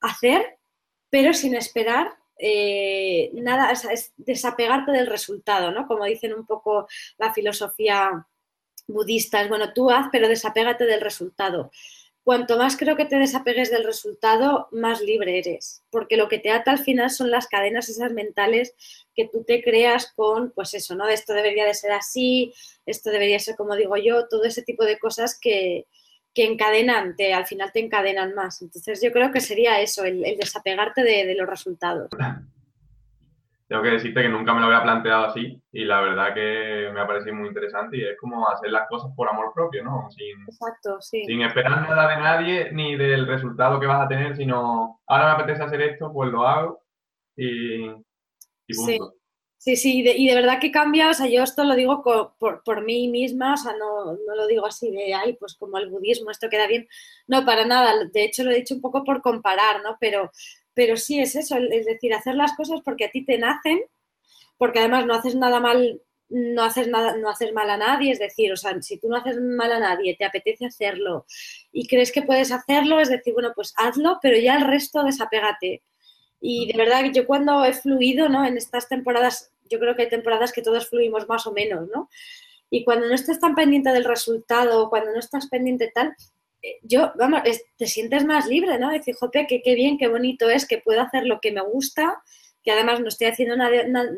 hacer, pero sin esperar eh, nada, es desapegarte del resultado, ¿no? Como dicen un poco la filosofía budista, es bueno, tú haz, pero desapégate del resultado cuanto más creo que te desapegues del resultado, más libre eres, porque lo que te ata al final son las cadenas esas mentales que tú te creas con, pues eso, ¿no? Esto debería de ser así, esto debería ser como digo yo, todo ese tipo de cosas que, encadenan, te, al final te encadenan más. Entonces yo creo que sería eso, el, desapegarte de los resultados tengo que decirte que nunca me lo había planteado así y la verdad que me ha parecido muy interesante y es como hacer las cosas por amor propio, ¿no? Sin, Exacto, sí. Sin esperar nada de nadie ni del resultado que vas a tener, sino ahora me apetece hacer esto, pues lo hago y, punto. Sí. Sí, y de, verdad que cambia, o sea, yo esto lo digo por, por, mí misma, o sea, no, no, lo digo así de, ay, pues como el budismo, esto queda bien, no, para nada, de hecho lo he dicho un poco por comparar, ¿no? Pero pero sí es eso, es decir, hacer las cosas porque a ti te nacen, porque además no haces nada mal, no haces nada, no haces mal a nadie, es decir, o sea, si tú no haces mal a nadie, te apetece hacerlo y crees que puedes hacerlo, es decir, bueno, pues hazlo, pero ya el resto desapégate. Y de verdad que yo cuando he fluido, ¿no? En estas temporadas, yo creo que hay temporadas que todos fluimos más o menos, ¿no? Y cuando no estás tan pendiente del resultado, cuando no estás pendiente tal, yo, vamos, te sientes más libre, ¿no? Decir, jope, que qué bien, qué bonito es, que puedo hacer lo que me gusta, que además no estoy haciendo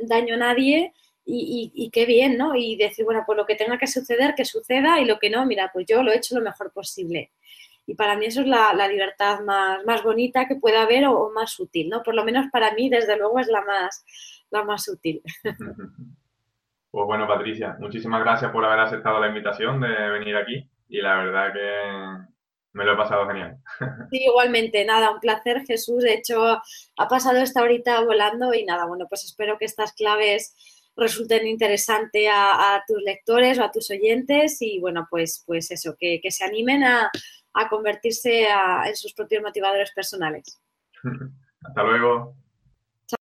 daño a nadie y, qué bien, ¿no? Y decir, bueno, pues lo que tenga que suceder, que suceda y lo que no, mira, pues yo lo he hecho lo mejor posible. Y para mí eso es la, libertad más, más, bonita que pueda haber o, más útil, ¿no? Por lo menos para mí, desde luego, es la más, la más útil. Pues bueno, Patricia, muchísimas gracias por haber aceptado la invitación de venir aquí y la verdad que me lo he pasado genial. Sí, igualmente, nada, un placer Jesús. De hecho, ha pasado esta horita volando y nada, bueno, pues espero que estas claves resulten interesantes a, tus lectores o a tus oyentes y bueno, pues, pues eso, que, se animen a, convertirse en sus propios motivadores personales. Hasta luego.